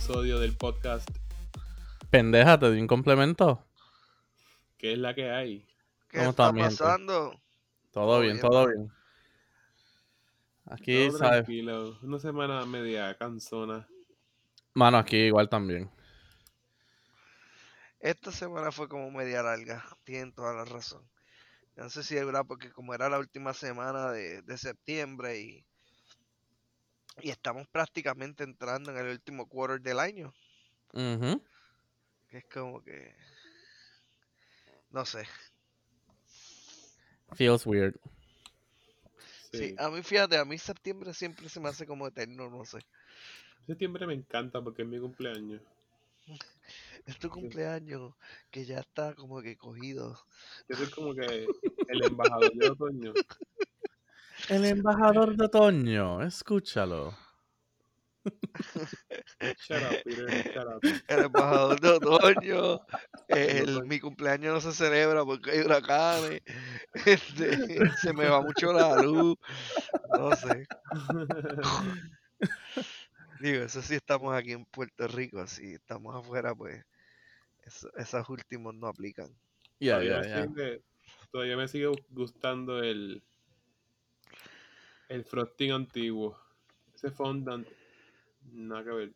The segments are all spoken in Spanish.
episodio del podcast Pendeja, te di un complemento. ¿Qué es la que hay? ¿Qué ¿Cómo está gente? pasando? Todo Todo bien, bien, todo bien. Aquí, Todo ¿sabes? tranquilo, una semana media cansona. Mano, aquí igual también. Esta semana fue como media larga, tienen toda la razón. No sé si es verdad, porque como era la última semana de, de septiembre y, y estamos prácticamente entrando en el último quarter del año, Ujú. que es como que... No sé. Feels weird. Sí. Sí, a mí fíjate, a mí septiembre siempre se me hace como eterno, no sé. Septiembre me encanta porque es mi cumpleaños. Es tu cumpleaños que ya está como que cogido. Yo soy como que el embajador de otoño. El embajador de otoño, escúchalo. Shut up, Peter, shut up. El embajador de otoño. el- mi cumpleaños no se celebra porque hay huracanes. este, se me va mucho la luz. No sé. Digo, eso sí estamos aquí en Puerto Rico. Si estamos afuera, pues eso- esos últimos no aplican. Ya, todavía, ya, me sigue, todavía me sigue gustando el el frosting antiguo. Ese fondant, nada que ver.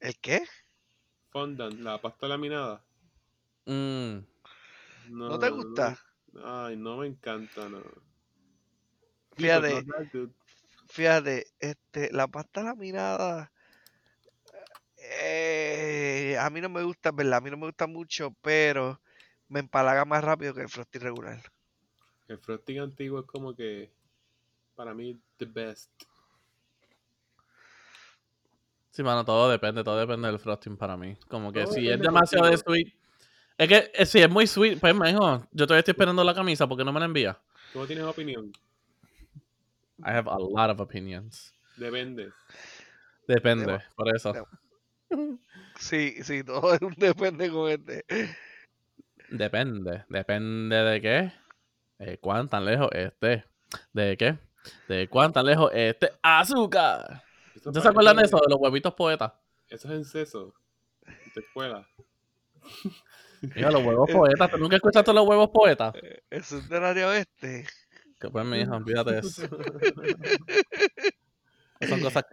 ¿El qué? Fondant, la pasta laminada. Mm, No, ¿No te gusta? ay, no me encanta, no. Fíjate. Good. Fíjate, este, la pasta laminada. eh, a mí no me gusta, ¿verdad? A mí no me gusta mucho, pero me empalaga más rápido que el frosty regular. El frosting antiguo es como que para mí the best. Sí, mano, todo depende, todo depende del frosting para mí. Como que Todo si es demasiado de sweet. Es que eh, si es muy sweet, pues me dijo, yo todavía estoy esperando la camisa porque no me la envía. ¿Tú no tienes opinión? I have a lot of opinions. Depende. Depende, por eso. Sí, sí, todo es un depende con este. Depende. Depende de qué. De cuán tan lejos esté. ¿De qué? De cuán tan lejos esté. ¡Azúcar! ¿Ustedes se acuerdan de eso? De los huevitos poetas. Eso es en seso. En tu escuela. Mira, los huevos poetas. ¿Tú nunca escuchaste los huevos poetas? Eso es del área oeste. Que pues, mi hija, olvídate de eso. Son cosas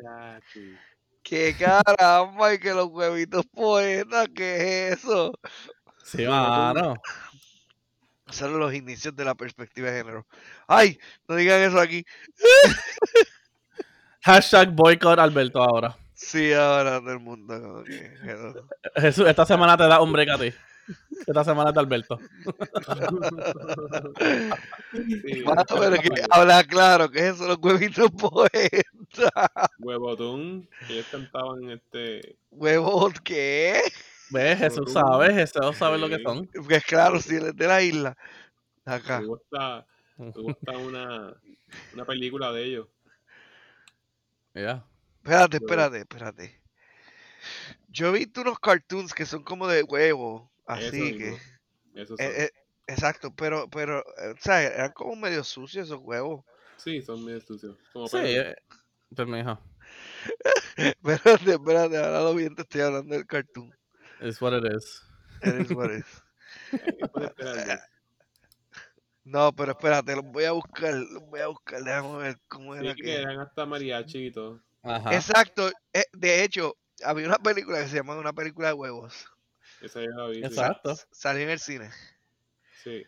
que... ¡Qué caramba! Y que los huevitos poetas, ¿qué es eso? Sí, mano. Son los inicios de la perspectiva de género. ¡Ay! No digan eso aquí. Hashtag boycott Alberto ahora. Sí, ahora todo el mundo. Jesús, esta semana te da un break a ti. Esta semana es de Alberto. Sí, Mano, pero que habla claro, que eso los huevitos poetas. Huevotún, que ellos cantaban este. ¿Huevos qué? ¿Ves? Jesús Tú. sabe, Jesús sabe lo que Sí. son. Pues claro, si él es de la isla. Acá. Tuvo hasta, tuvo hasta una, una película de ellos. Ya. Espérate, espérate, espérate. Yo he visto unos cartoons que son como de huevo, Eso así que... son. eh, eh, exacto, pero, pero, eh, o sea, eran como medio sucios esos huevos. Sí, son medio sucios. Como Sí, eh, pues. Espérate, espérate, ahora lo bien te estoy hablando del cartoon. It's what it is. It is what it is. No, pero espérate, los voy a buscar, los voy a buscar, déjame ver cómo era Sí, que que... eran hasta mariachi y todo. Ajá. Exacto, eh, de hecho, había una película que se llama Una película de huevos. Esa yo la vi. sí. Exacto. S- Salió en el cine. Sí.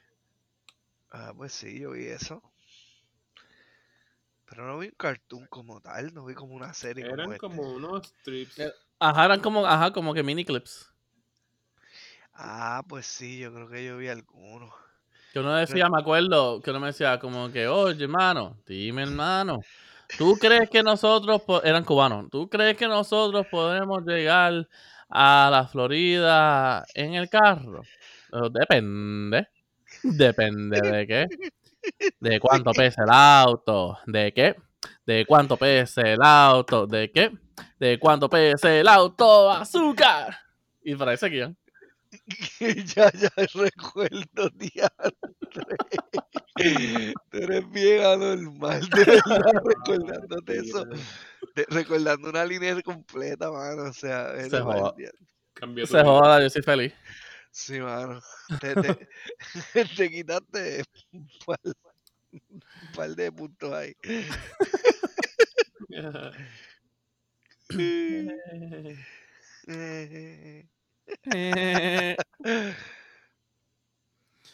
Ah, pues sí, yo vi eso. Pero no vi un cartoon como tal, no vi como una serie como Eran este. como unos strips. Eh, Ajá, eran como, ajá, como que mini clips. Ah, pues sí, yo creo que yo vi alguno. Que uno decía, me acuerdo, que uno me decía como que, oye, hermano, dime, hermano, ¿tú crees que nosotros, eran cubanos, ¿tú crees que nosotros podemos llegar a la Florida en el carro? Depende. Depende de qué. De cuánto pesa el auto. ¿De qué? De cuánto pesa el auto. ¿De qué? De cuánto pesa el auto. Azúcar. Y para eso guían. ya, ya recuerdo, diantre. Tú eres bien anormal, de verdad, recordándote eso. Este, recordando una línea completa, mano. O sea, Se joda. diablo. Cambió tu Se vida. joda, yo soy feliz. Sí, mano. Te, te, te quitaste un par, un par de puntos ahí.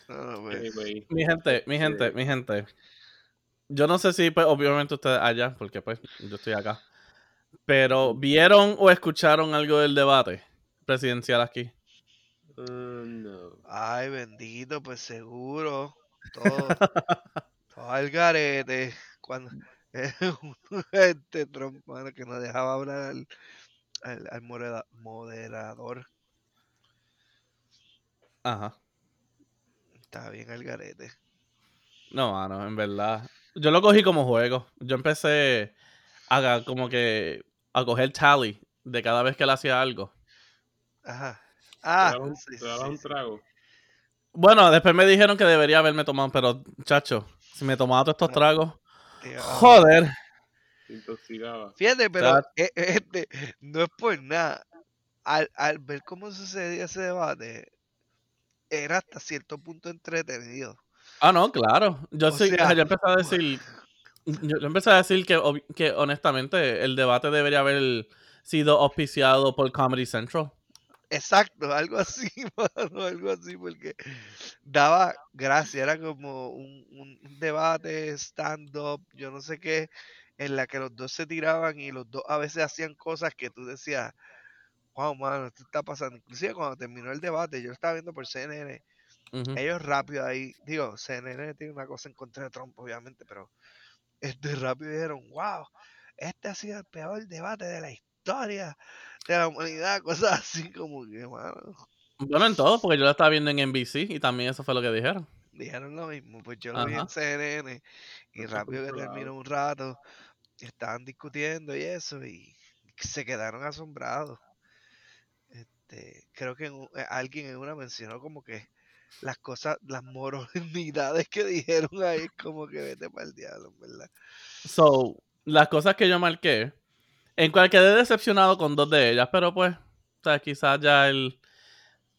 No, pues, Anyway, Mi gente, mi gente, mi gente. Yo no sé si, pues, obviamente ustedes allá, porque pues yo estoy acá. Pero, ¿vieron o escucharon algo del debate presidencial aquí? uh, no. Ay, bendito, pues seguro. Todo, todo al garete. Cuando este Trump, mano, que no dejaba hablar al, al, al moderador. Ajá. Está bien al garete. No, mano, en verdad. Yo lo cogí como juego. Yo empecé a como que a coger tally de cada vez que él hacía algo. Ajá. ¿Te Ah, dabas un, sí, te sí, un trago? Bueno, después me dijeron que debería haberme tomado, pero, chacho, si me tomaba todos estos tragos, joder. Te intoxicaba. Fíjate, pero e- este, no es por nada. Al, al ver cómo sucedía ese debate, era hasta cierto punto entretenido. Ah, no, claro. Yo sí, sea, yo empecé a decir, yo, empecé a decir que, que honestamente el debate debería haber sido auspiciado por Comedy Central. Exacto, algo así, mano, algo así, porque daba gracia, era como un, un- un debate, stand-up, yo no sé qué, en la que los dos se tiraban y los dos a veces hacían cosas que tú decías, wow, mano, esto está pasando. Inclusive cuando terminó el debate, yo lo estaba viendo por CNN, ellos rápido ahí, digo, CNN tiene una cosa en contra de Trump, obviamente, pero este rápido dijeron, wow, este ha sido el peor debate de la historia de la humanidad, cosas así como que, mano. Bueno, en todo, porque yo lo estaba viendo en NBC y también eso fue lo que dijeron. dijeron lo mismo, pues yo lo vi en. CNN y rápido que terminó un rato, estaban discutiendo y eso y se quedaron asombrados. Este, creo que en eh, alguien en una mencionó como que las cosas, las moralidades que dijeron ahí es como que vete para el diablo, ¿verdad? So, las cosas que yo marqué, en cual quedé decepcionado con dos de ellas, pero pues, o sea, quizás ya el...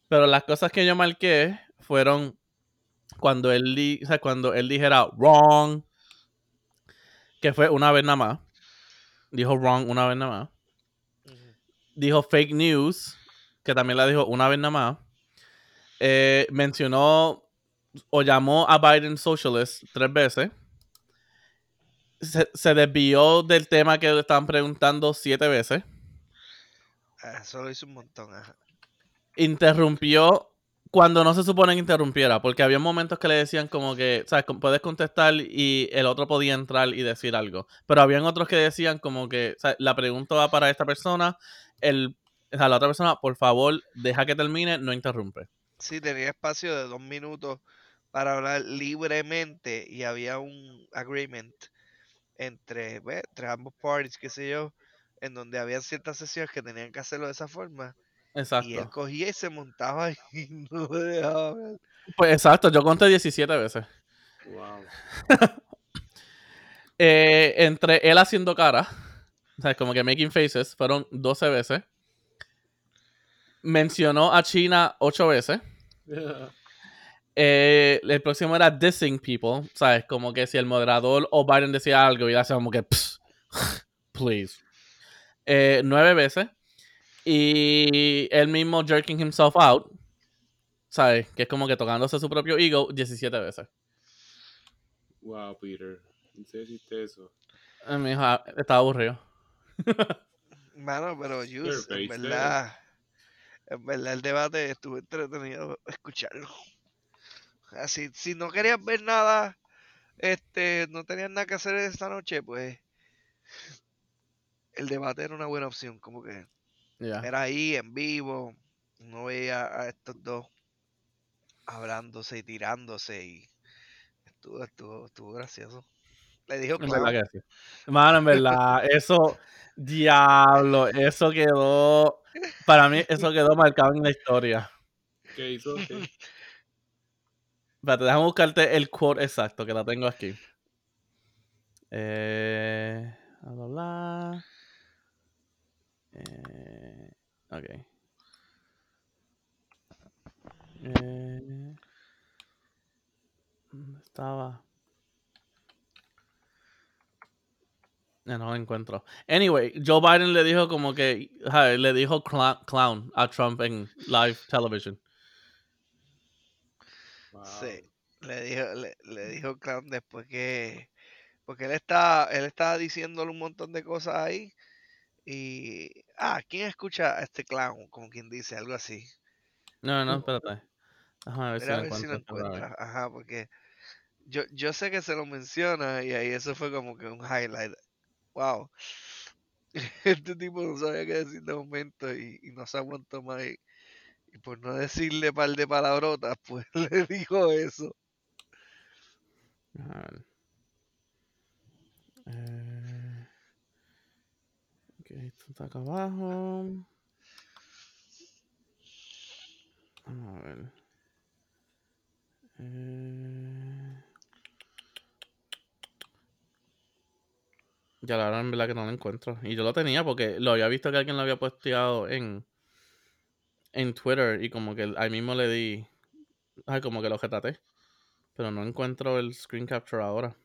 Pero las cosas que yo marqué fueron cuando él, di- o sea, cuando él dijera wrong, que fue una vez nada más. Dijo wrong una vez nada más. Dijo fake news, que también la dijo una vez nada más. Eh, mencionó o llamó a Biden socialist tres veces. Se, se desvió del tema que le estaban preguntando siete veces. Ah, Eso lo hizo un montón, ajá. Interrumpió cuando no se supone que interrumpiera, porque había momentos que le decían como que, ¿sabes? Como Puedes contestar y el otro podía entrar y decir algo. Pero habían otros que decían como que, o sea, la pregunta va para esta persona, el, o sea, la otra persona, por favor, deja que termine, no interrumpe. Sí, tenía espacio de dos minutos para hablar libremente y había un agreement entre, pues, entre ambos parties, qué sé yo, en donde había ciertas sesiones que tenían que hacerlo de esa forma y él Exacto. cogía y se montaba y no me dejaba hablar. Pues exacto, yo conté 17 veces. Wow. Eh, entre él haciendo cara, o sea, como que making faces, fueron 12 veces. Mencionó a China 8 veces. Eh, el próximo era dissing people, ¿sabes? Como que si el moderador o Biden decía algo y hacía como que, "Psst, please. Eh, nueve veces. Y él mismo jerking himself out, ¿sabes? Que es como que tocándose su propio ego 17 veces. wow, Peter. ¿En serio hiciste eso? Eh, Mi hija estaba aburrido. Mano, pero en face, verdad, en verdad el debate estuvo entretenido escucharlo. Así, si no querías ver nada, este, no tenías nada que hacer esta noche, pues el debate era una buena opción, como que era ahí en vivo, no veía a estos dos hablándose y tirándose y estuvo, estuvo, estuvo gracioso. Le dijo En clown. verdad que sí. Mano, en verdad, eso, diablo, eso quedó, para mí, eso quedó marcado en la historia. ¿Qué hizo? ¿Qué? Espérate, déjame buscarte el quote exacto, que la tengo aquí. Eh, bla, bla, bla. Ok. Eh, ¿Dónde estaba? No lo encuentro. Anyway, Joe Biden le dijo como que le dijo clown a Trump en live television. Wow. Sí, le dijo, le, le dijo Clown después que. Porque él está, él estaba diciéndole un montón de cosas ahí. Y. Ah, ¿quién escucha a este clown? Como quien dice, algo así. No, no, espérate. Ver si lo a ver si lo otra vez. encuentra. Ajá, porque yo, yo sé que se lo menciona y ahí eso fue como que un highlight. Wow. Este tipo no sabía qué decir de momento y, no se aguantó más. Y, por no decirle par de palabrotas, pues le dijo eso. A ver. Eh, ok, esto está acá abajo. A ver. Eh, ya la verdad en verdad que no lo encuentro. Y yo lo tenía porque lo había visto que alguien lo había posteado en, en Twitter y como que ahí mismo le di. Ay, como que lo retraté. Pero no encuentro el screen capture ahora.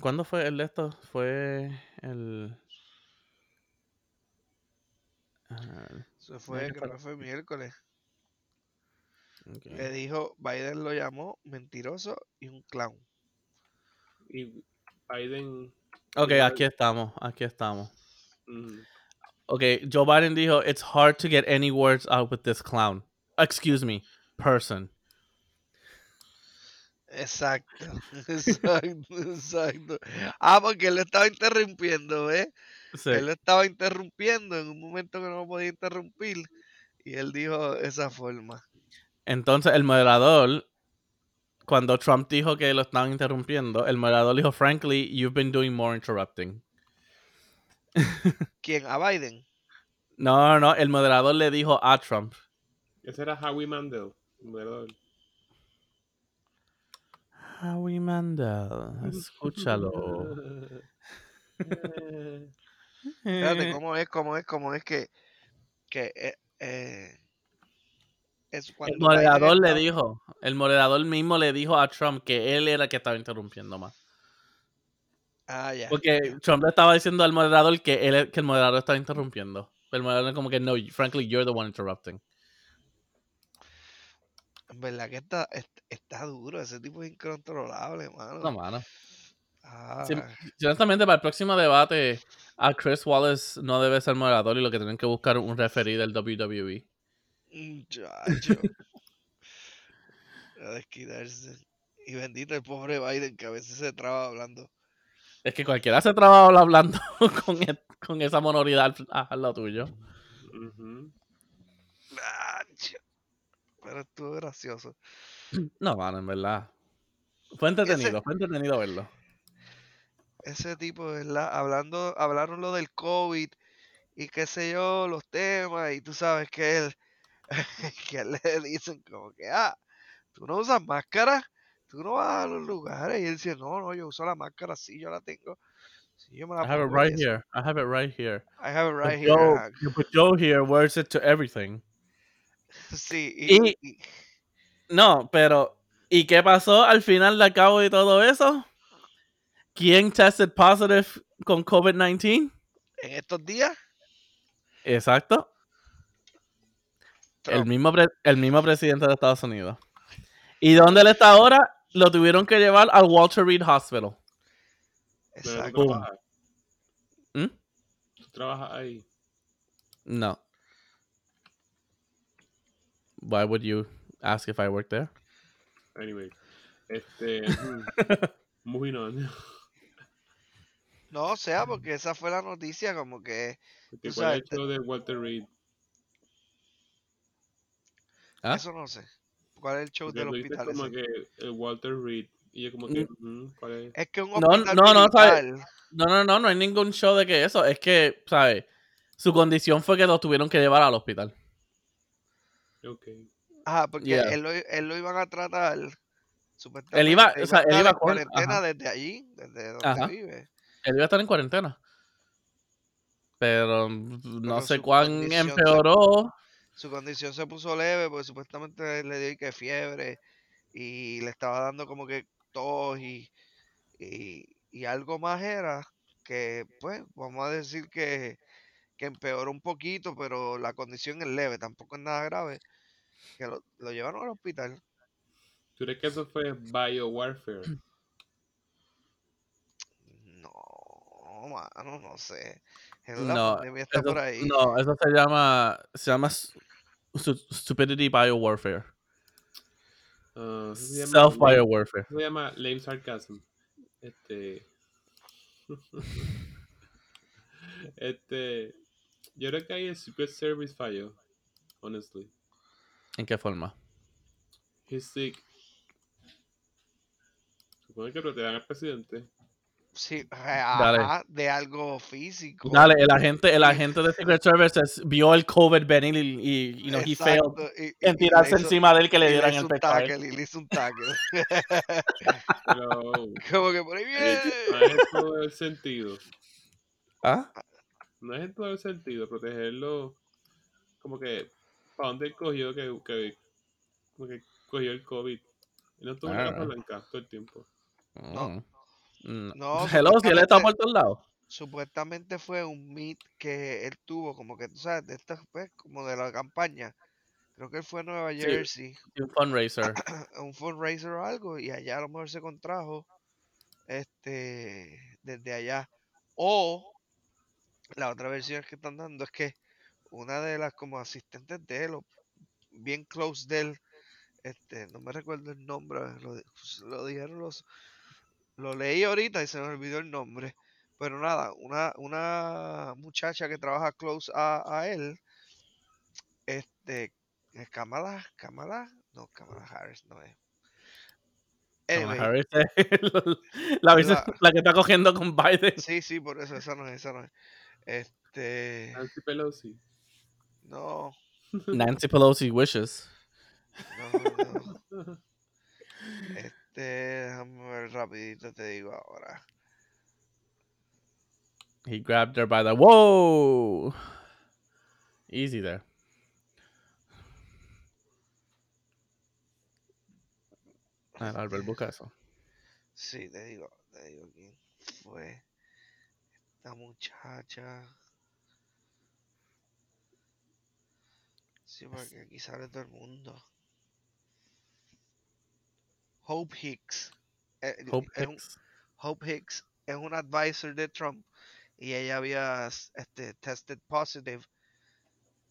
¿Cuándo fue el de esto? Fue el. a ver, Eso fue, creo que fue miércoles. Ok. Le dijo, Biden lo llamó mentiroso y un clown. Y Biden. Ok, aquí estamos, aquí estamos. mm, Ok, Joe Biden dijo, it's hard to get any words out with this clown. Excuse me, person. Exacto, exacto, exacto. Ah, porque él estaba interrumpiendo, ¿ves? Sí. Él estaba interrumpiendo en un momento que no lo podía interrumpir. Y él dijo esa forma. Entonces el moderador, cuando Trump dijo que lo estaban interrumpiendo, el moderador dijo, frankly, you've been doing more interrupting. ¿Quién? ¿A Biden? No, no, no, el moderador le dijo a Trump. Ese era Howie Mandel. el moderador. Howie Mandel, escúchalo. Espérate, ¿cómo es? ¿Cómo es? ¿Cómo es que, que eh, eh, es El cuando moderador le dijo, el moderador mismo le dijo a Trump que él era el que estaba interrumpiendo más. Ah, ya. Porque Trump le estaba diciendo al moderador que, él, que el moderador estaba interrumpiendo. El moderador como que, no, frankly, you're the one interrupting. En verdad que está, es- está duro. Ese tipo es incontrolable, mano. No, mano. Ah, Sí, honestamente, para el próximo debate, a Chris Wallace no debe ser moderador y lo que tienen que buscar un referee del WWE. Muchacho. A desquitarse. Y bendito el pobre Biden que a veces se traba hablando. Es que cualquiera se traba hablando con, e- con esa monoridad al, al lado tuyo. Nacho. Pero estuvo gracioso. No, mano, en verdad. Fue entretenido, fue entretenido verlo. Ese tipo, ¿verdad? Hablando, hablaron lo del COVID y qué sé yo, los temas, y tú sabes que él, que le dicen como que, ah, tú no usas máscara, tú no vas a los lugares, y él dice, no, no, yo uso la máscara, sí, yo la tengo, sí, yo me la I have it right eso. here. I have it right here. I have it But right here, Joe, ajá. but Joe here wears it to everything. Sí, y, Y- y- No, pero ¿y qué pasó al final de cabo de todo eso? ¿Quién tested positive con COVID-19? en estos días, Exacto. El mismo, pre- el mismo presidente de Estados Unidos. ¿Y dónde él está ahora? Lo tuvieron que llevar al Walter Reed Hospital. Exacto. trabajas, ¿Mm? tú trabajas ahí. No. Why would you ask if I work there? Anyway. Este. moving on. No, o sea, porque esa fue la noticia, como que ¿Cuál es el sabes, te- show de Walter Reed? ¿Ah? eso no sé. ¿Cuál es el show del hospital? como ese? que el Walter Reed. Y yo como que, ujú, ¿cuál es? Es que un No, hospital no, no, No, no, no, no hay ningún show de que eso. Es que, ¿sabes? Su condición fue que lo tuvieron que llevar al hospital. Ok. Ajá, porque Yeah. él, lo, él lo iban a tratar. Supuestamente. Él iba- o sea, a él estar iba en cuarentena ajá. desde allí, desde donde Ajá. vive. Él iba a estar en cuarentena. pero no Pero sé cuán empeoró. Su condición se puso leve porque supuestamente le dio que fiebre y le estaba dando como que tos y, y, y algo más era que, pues, vamos a decir que, que empeoró un poquito, pero la condición es leve, tampoco es nada grave. Que lo, lo llevaron al hospital. ¿Tú crees que eso fue biowarfare? No, mano, no sé. La No, pandemia está eso, por ahí. no, eso se llama, se llama Stupidity Biowarfare. Eso se Self Biowarfare. eso se llama lame sarcasm. Este. este. Yo creo que ahí el Secret Service falló. Honestly. ¿En qué forma? He's sick. Supongo que protejan al presidente. Sí, ajá, de algo físico. Dale, el agente, el agente de Secret Service vio el COVID venir y, y, you know, he failed Exacto, y- y- en y tirarse hizo- encima de él que y le le dieran hizo el un pescado. tackle, y le hizo un tackle. Como que por ahí viene. no es en todo el sentido. ¿Ah? No es en todo el sentido. Protegerlo. Como que. ¿Para dónde él cogió que, que. Como que cogió el COVID? Él no tuvo una Ah. capa blanca todo el tiempo. No. Mm. No, Hello, si él está supuestamente- por todos lados. Supuestamente fue un meet que él tuvo, como que tú sabes, de estas, pues, como de la campaña. Creo que él fue a Nueva Sí. Jersey, Un fundraiser. un fundraiser o algo, y allá a lo mejor se contrajo este desde allá. O la otra versión que están dando es que una de las como asistentes de él, o bien close de él, este, no me recuerdo el nombre, lo dijeron los, lo leí ahorita y se me olvidó el nombre. Pero nada, una, una muchacha que trabaja close a, a él, este, es Kamala, Kamala, no, Kamala Harris, no es. Kamala Harris es La- la que está cogiendo con Biden. sí, sí, por eso, esa no es, esa no es. Este, Nancy Pelosi. no, Nancy Pelosi wishes. no, no. Este, déjame ver rapidito, te digo ahora. He grabbed her by the whoa. Easy there. Ah, Albert, busca eso. Sí, te digo, te digo quién fue esta muchacha. Sí, porque aquí sale todo el mundo. Hope Hicks. eh, Hope es un- Hicks. Hope Hicks es un advisor de Trump y ella había este, tested positive.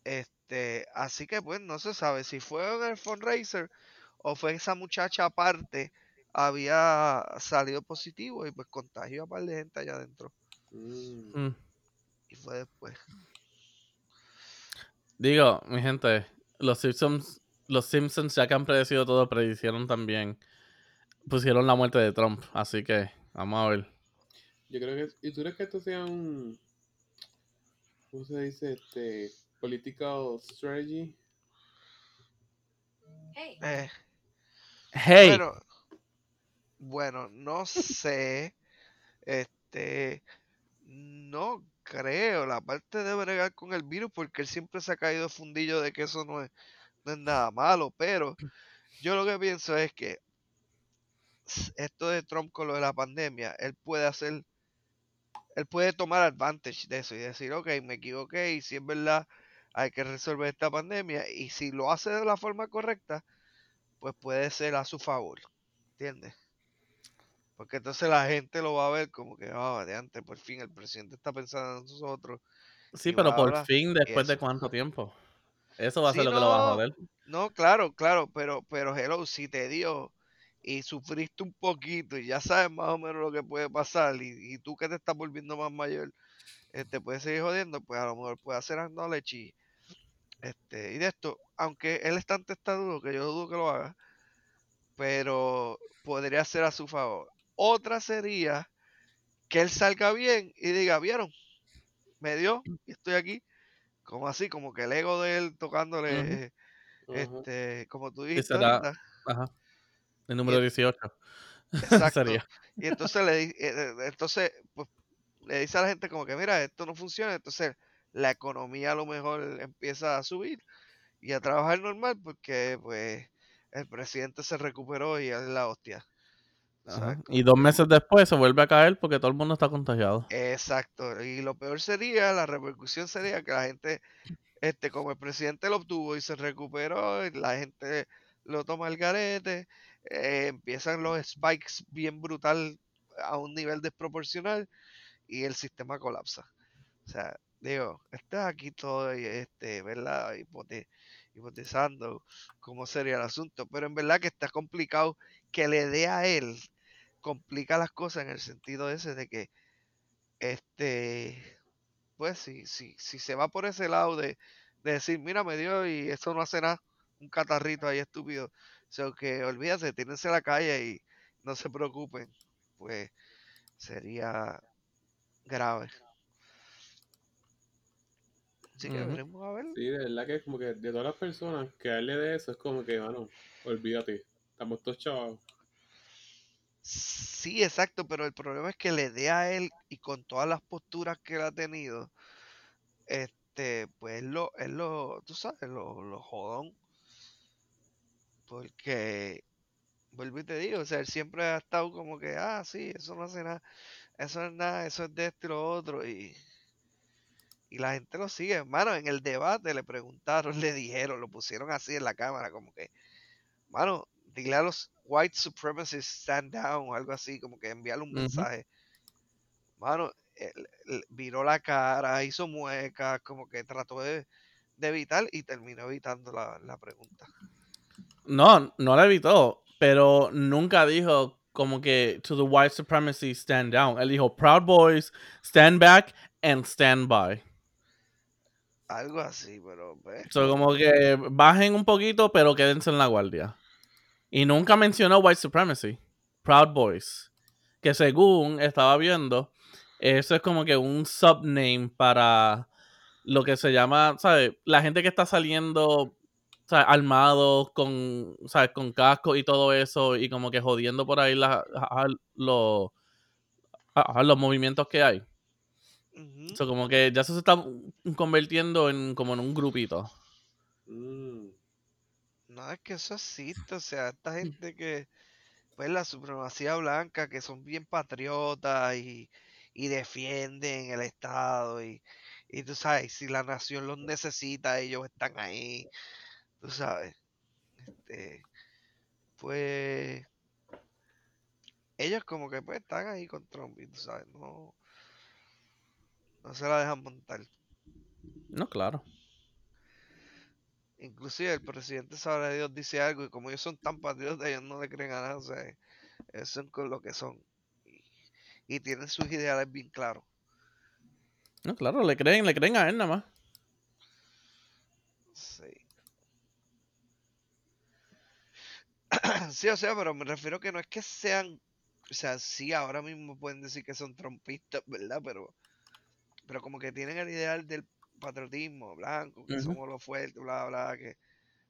Este, así que pues no se sabe si fue en el fundraiser o fue esa muchacha aparte había salido positivo y pues contagió a par de gente allá adentro Mm. Mm. y fue después. Digo, mi gente, los Simpsons, los Simpsons ya que han predecido todo, predicieron también. Pusieron la muerte de Trump, así que vamos a ver. Yo creo que. ¿Y tú crees que esto sea un. ¿Cómo se dice? Este. Political strategy. Hey, Eh, Hey, Bueno, bueno, no sé. Este, no creo la parte de bregar con el virus porque él siempre se ha caído fundillo de que eso no es, no es nada malo, pero yo lo que pienso es que esto de Trump con lo de la pandemia, él puede hacer, él puede tomar advantage de eso y decir, ok, me equivoqué y si es verdad hay que resolver esta pandemia y si lo hace de la forma correcta, pues puede ser a su favor, ¿entiendes? Porque entonces la gente lo va a ver como que, ah, de antes, por fin el presidente está pensando en nosotros. sí, pero por hablar, fin, después de cuánto tiempo. Eso va a Sí, ser lo que lo va a joder. No, claro, claro, pero, pero hello, si te dio y sufriste un poquito y ya sabes más o menos lo que puede pasar y, y tú que te estás volviendo más mayor, eh, te puedes seguir jodiendo, pues a lo mejor puede hacer acknowledge y, este, y de esto, aunque él es tan testarudo que yo dudo que lo haga, pero podría ser a su favor. Otra sería que él salga bien y diga, vieron, me dio y estoy aquí, como así, como que el ego de él tocándole, este, como tú dijiste ajá. El número el- 18. Exacto. Y entonces le eh, entonces pues le dice a la gente como que, mira, esto no funciona, entonces la economía a lo mejor empieza a subir y a trabajar normal porque pues el presidente se recuperó y es la hostia. Y dos meses después se vuelve a caer porque todo el mundo está contagiado. Exacto. Y lo peor sería, la repercusión sería que la gente, este, como el presidente lo obtuvo y se recuperó, y la gente lo toma al garete, eh, empiezan los spikes bien brutal a un nivel desproporcional y el sistema colapsa. O sea, digo, estás aquí todo, este, ¿verdad? Hipote cómo sería el asunto, pero en verdad que está complicado que le dé a él, complica las cosas en el sentido ese de que, este, pues si, si, si se va por ese lado de, decir, mira, me dio y eso no hace nada, un catarrito ahí estúpido, o sea, que olvídate, tírense a la calle y no se preocupen, pues sería grave. Así que veremos a ver. Sí, de verdad que es como que de todas las personas que a él le de eso es como que, bueno, olvídate, estamos todos chavos. Sí, exacto, pero el problema es que le dé a él y con todas las posturas que él ha tenido, este, pues lo, es lo, tú sabes, lo, lo jodón. Porque, vuelvo y te digo, o sea, él siempre ha estado como que, ah, sí, eso no hace nada, eso es nada, eso es de esto y lo otro, y, y la gente lo sigue. Hermano, en el debate le preguntaron, le dijeron, lo pusieron así en la cámara, como que, mano, dile a los white supremacists stand down o algo así, como que enviarle un mensaje. Mano, viró la cara, hizo muecas, como que trató de, evitar y terminó evitando la, la, pregunta. No, no la evitó, pero nunca dijo como que to the white supremacy stand down. Él dijo Proud Boys, stand back and stand by. Algo así, pero... Pues, como que bajen un poquito, pero quédense en la guardia. Y nunca mencionó White Supremacy. Proud Boys. Que según estaba viendo, eso es como que un subname para lo que se llama, ¿sabes? La gente que está saliendo ¿sabes? armados con, ¿sabes? con casco y todo eso y como que jodiendo por ahí los, los movimientos que hay. como que ya se está convirtiendo en como en un grupito. Mm. No, es que eso existe, o sea, esta mm. gente que, pues la supremacía blanca, que son bien patriotas y, defienden el Estado y, y tú sabes, si la nación los necesita, ellos están ahí, tú sabes. Este, pues ellos como que pues están ahí con Trump y tú sabes, no, no se la dejan montar. No, claro. Inclusive el presidente sabe Dios dice algo y como ellos son tan patriotas, ellos no le creen a nada, o sea, ellos son con lo que son. Y, tienen sus ideales bien claros. No, claro, le creen, le creen a él nada más. Sí. sí, o sea, pero me refiero que no es que sean, o sea, sí, ahora mismo pueden decir que son trompistas, ¿verdad? Pero, pero como que tienen el ideal del patriotismo blanco, que somos los fuertes, bla, bla, que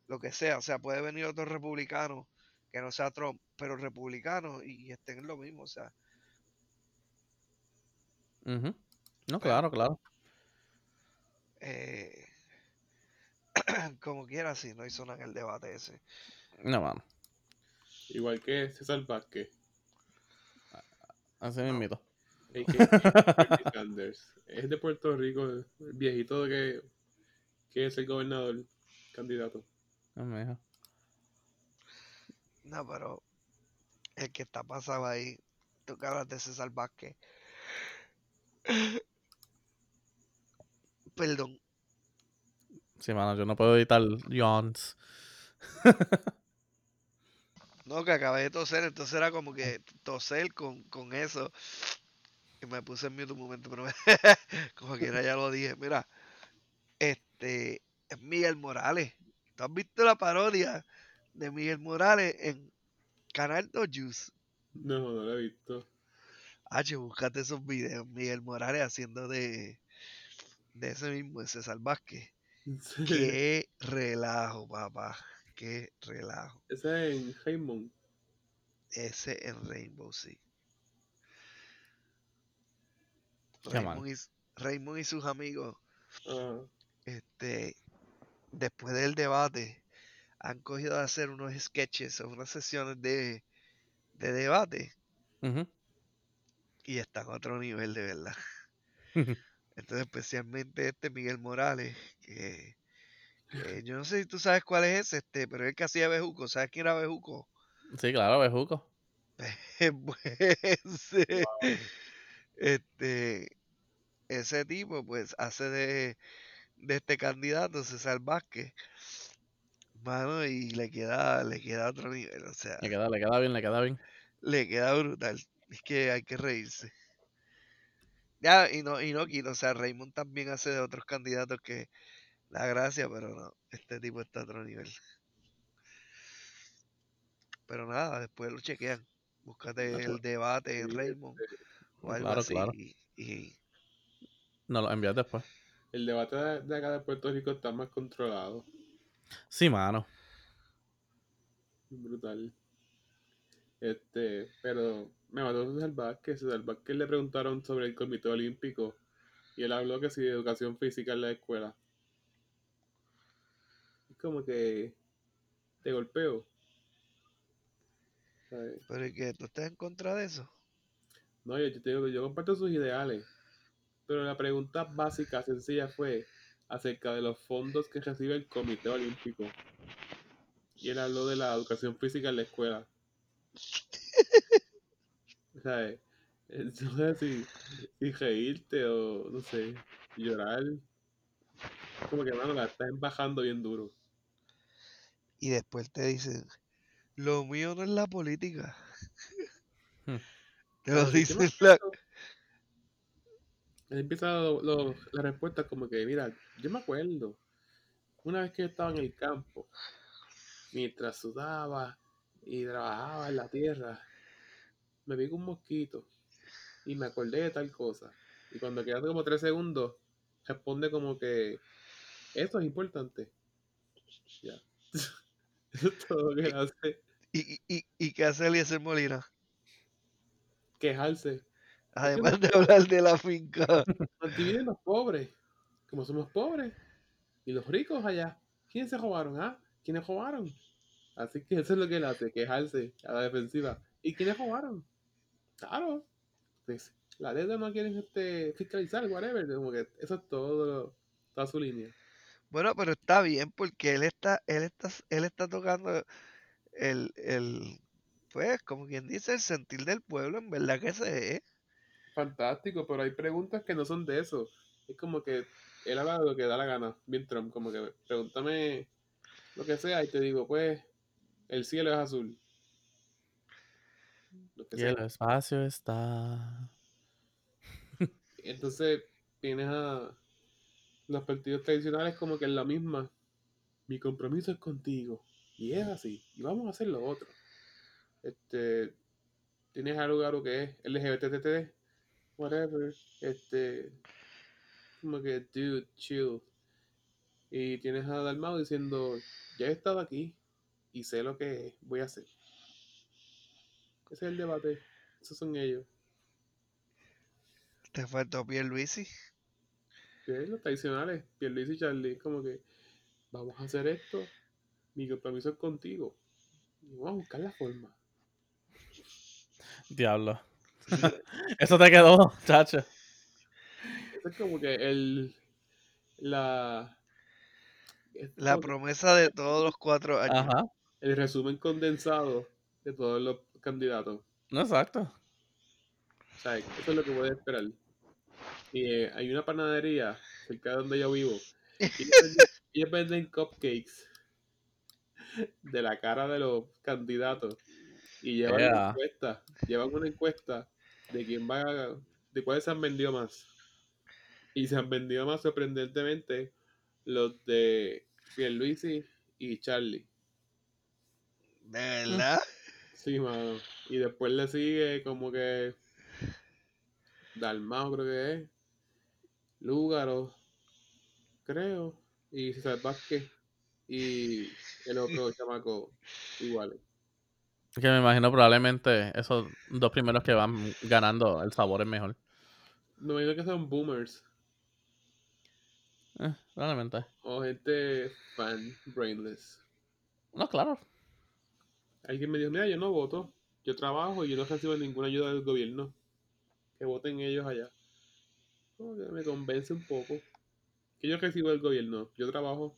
lo que sea. O sea, puede venir otro republicano que no sea Trump, pero republicano y, estén en lo mismo, o sea. No, pues claro, claro. Eh, como quiera, si no hizo nada en el debate ese. No, vamos. Igual que César Vázquez. Así me invito. es de Puerto Rico, el viejito que, que es el gobernador, candidato. No, no, pero el que está pasado ahí, tú que hablas de César Vázquez. Perdón. Sí, mano, yo no puedo editar yawns. no, que acabé de toser, entonces era como que toser con, con eso me puse en mute un momento, pero como quiera ya lo dije. Mira, este es Miguel Morales. ¿Tú has visto la parodia de Miguel Morales en Canal No Juice? No, no lo he visto. H, búscate esos videos. Miguel Morales haciendo de, de ese mismo, ese Vázquez. Qué relajo, papá. Qué relajo. Ese en Rainbow. Ese en Rainbow, sí. Raymond y, Raymond y sus amigos, Ajá. este, después del debate, han cogido a hacer unos sketches o unas sesiones de, de debate y están a otro nivel de verdad. Entonces, especialmente este Miguel Morales, que, que yo no sé si tú sabes cuál es ese, este, pero el que hacía Bejuco, ¿sabes quién era Bejuco? Sí, claro, bejuco. Pues, este, ese tipo, pues, hace de, de este candidato, César Vázquez, mano, y le queda, le queda otro nivel, o sea, Le queda, le queda bien, le queda bien. le queda brutal. Es que hay que reírse. Ya, y no, y no quito, o sea, Raymond también hace de otros candidatos que la gracia, pero no, este tipo está a otro nivel. Pero nada, después lo chequean. Búscate Ah, el debate en Raymond o algo Claro, así. claro. Y, y Nos lo envías después. El debate de, de acá de Puerto Rico está más controlado. Sí, mano. Brutal. Este, pero me mató César Vázquez. César Vázquez le preguntaron sobre el Comité Olímpico y él habló que sí de educación física en la escuela. Como que te golpeo. ¿Sabes? pero ¿y que tú estás en contra de eso? No, yo, yo te digo yo comparto sus ideales, pero la pregunta básica, sencilla fue acerca de los fondos que recibe el Comité Olímpico. Y él habló de la educación física en la escuela. No sé si, si reírte o, no sé, llorar. Como que, mano, la estás embajando bien duro. Y después te dicen, lo mío no es la política. Hmm. Te lo dicen la, empieza lo- lo- la respuesta como que, mira, yo me acuerdo, una vez que yo estaba en el campo, mientras sudaba y trabajaba en la tierra, me vi con un mosquito y me acordé de tal cosa. Y cuando quedan como tres segundos, responde como que, esto es importante. Ya. Eso es todo lo que hace. ¿Y, y, y, y qué hace Eliezer Molina? Quejarse. Además de hablar de la finca. Nos dividen los pobres. Como somos pobres. Y los ricos allá. ¿Quiénes se robaron? ¿Ah? ¿Quiénes robaron? Así que eso es lo que él hace, quejarse a la defensiva. ¿Y quiénes robaron? Claro. Pues, la deuda no quieren este, fiscalizar, whatever. Como que eso es todo, toda su línea. Bueno, pero está bien porque él está, él está, él está tocando el, el, pues, como quien dice, el sentir del pueblo, en verdad que se es. Fantástico, pero hay preguntas que no son de eso. Es como que él habla de lo que da la gana. Bien Trump, como que pregúntame lo que sea y te digo, pues, el cielo es azul. Lo que Y sea. el espacio está. Entonces tienes a los partidos tradicionales como que en la misma. Mi compromiso es contigo. Y es así. Y vamos a hacer lo otro. Este. Tienes a Lugaro que es LGBTT. Whatever. Este. Como que, dude, chill. Y tienes a Dalmau diciendo, ya he estado aquí y sé lo que voy a hacer. Ese es el debate. Esos son ellos. Te faltó Pierluisi. Que los tradicionales, Pierluisi y Charlie, como que vamos a hacer esto, mi compromiso es contigo. Y vamos a buscar la forma. Diablo. Eso te quedó, chacho. Eso es como que el la La promesa de todos los cuatro años. Ajá. el resumen condensado de todos los candidatos. No, exacto. O sea, eso es lo que puedes esperar. Y eh, hay una panadería cerca de donde yo vivo. Y ellos venden, ellos venden cupcakes de la cara de los candidatos. Y llevan una Yeah. encuesta. Llevan una encuesta de quién va a- de cuáles se han vendido más. Y se han vendido más sorprendentemente los de Pierluisi y Charlie. ¿De verdad? Sí, mano. Y después le sigue como que Dalmao creo que es. Lúgaro, creo. Y César Vázquez. Y el otro chamaco iguales. Que me imagino probablemente esos dos primeros que van ganando, el sabor es mejor. No me digo que son boomers Eh, realmente. o gente fan brainless. No, claro. Alguien me dijo, mira, yo no voto, yo trabajo y yo no recibo ninguna ayuda del gobierno. Que voten ellos allá. Como que me convence un poco. Que yo recibo del gobierno, yo trabajo.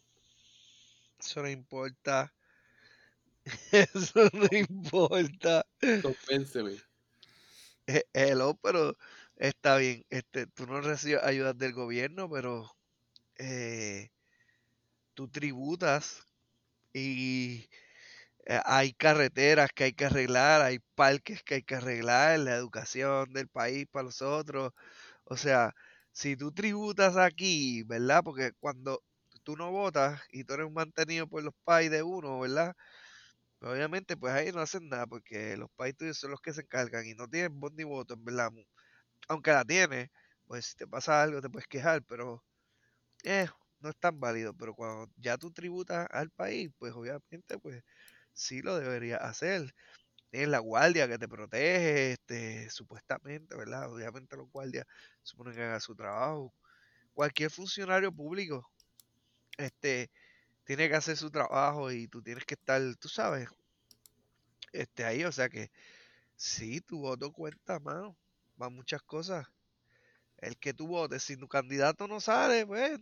Eso no importa. Eso no importa. Convénceme. Eh, Hello, pero está bien. Este, tú no recibes ayudas del gobierno, pero eh, tú tributas y eh, hay carreteras que hay que arreglar, hay parques que hay que arreglar, la educación del país para los otros. O sea, si tú tributas aquí, ¿verdad? Porque cuando tú no votas y tú eres mantenido por los pais de uno, ¿verdad? Pues obviamente, pues ahí no hacen nada porque los pais tuyos son los que se encargan y no tienen voz ni voto, verdad. Aunque la tienes, pues si te pasa algo te puedes quejar, pero eh, no es tan válido. Pero cuando ya tú tributas al país, pues obviamente, pues sí lo deberías hacer. Tienes la guardia que te protege, este, supuestamente, ¿verdad? Obviamente los guardias suponen que hagan su trabajo. Cualquier funcionario público, este, tiene que hacer su trabajo y tú tienes que estar, tú sabes, este, ahí, o sea que sí, tu voto cuenta, mano, va muchas cosas. El que tú votes, si tu candidato no sale, pues,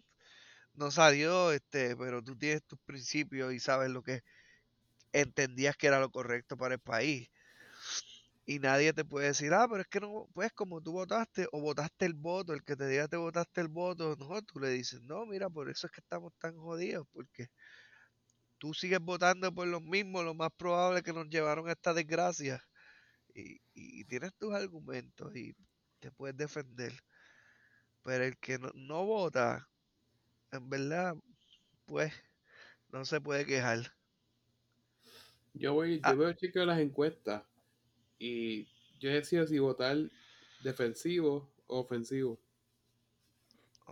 no salió, este, pero tú tienes tus principios y sabes lo que entendías que era lo correcto para el país. Y nadie te puede decir, ah, pero es que no, pues como tú votaste o votaste el voto, el que te diga te votaste el voto, no, tú le dices, no, mira, por eso es que estamos tan jodidos, porque tú sigues votando por los mismos, lo más probable que nos llevaron a esta desgracia. Y, y tienes tus argumentos y te puedes defender. Pero el que no, no vota, en verdad, pues, no se puede quejar. Yo voy, yo Ah. veo chequeo las encuestas y yo decido si votar defensivo o ofensivo.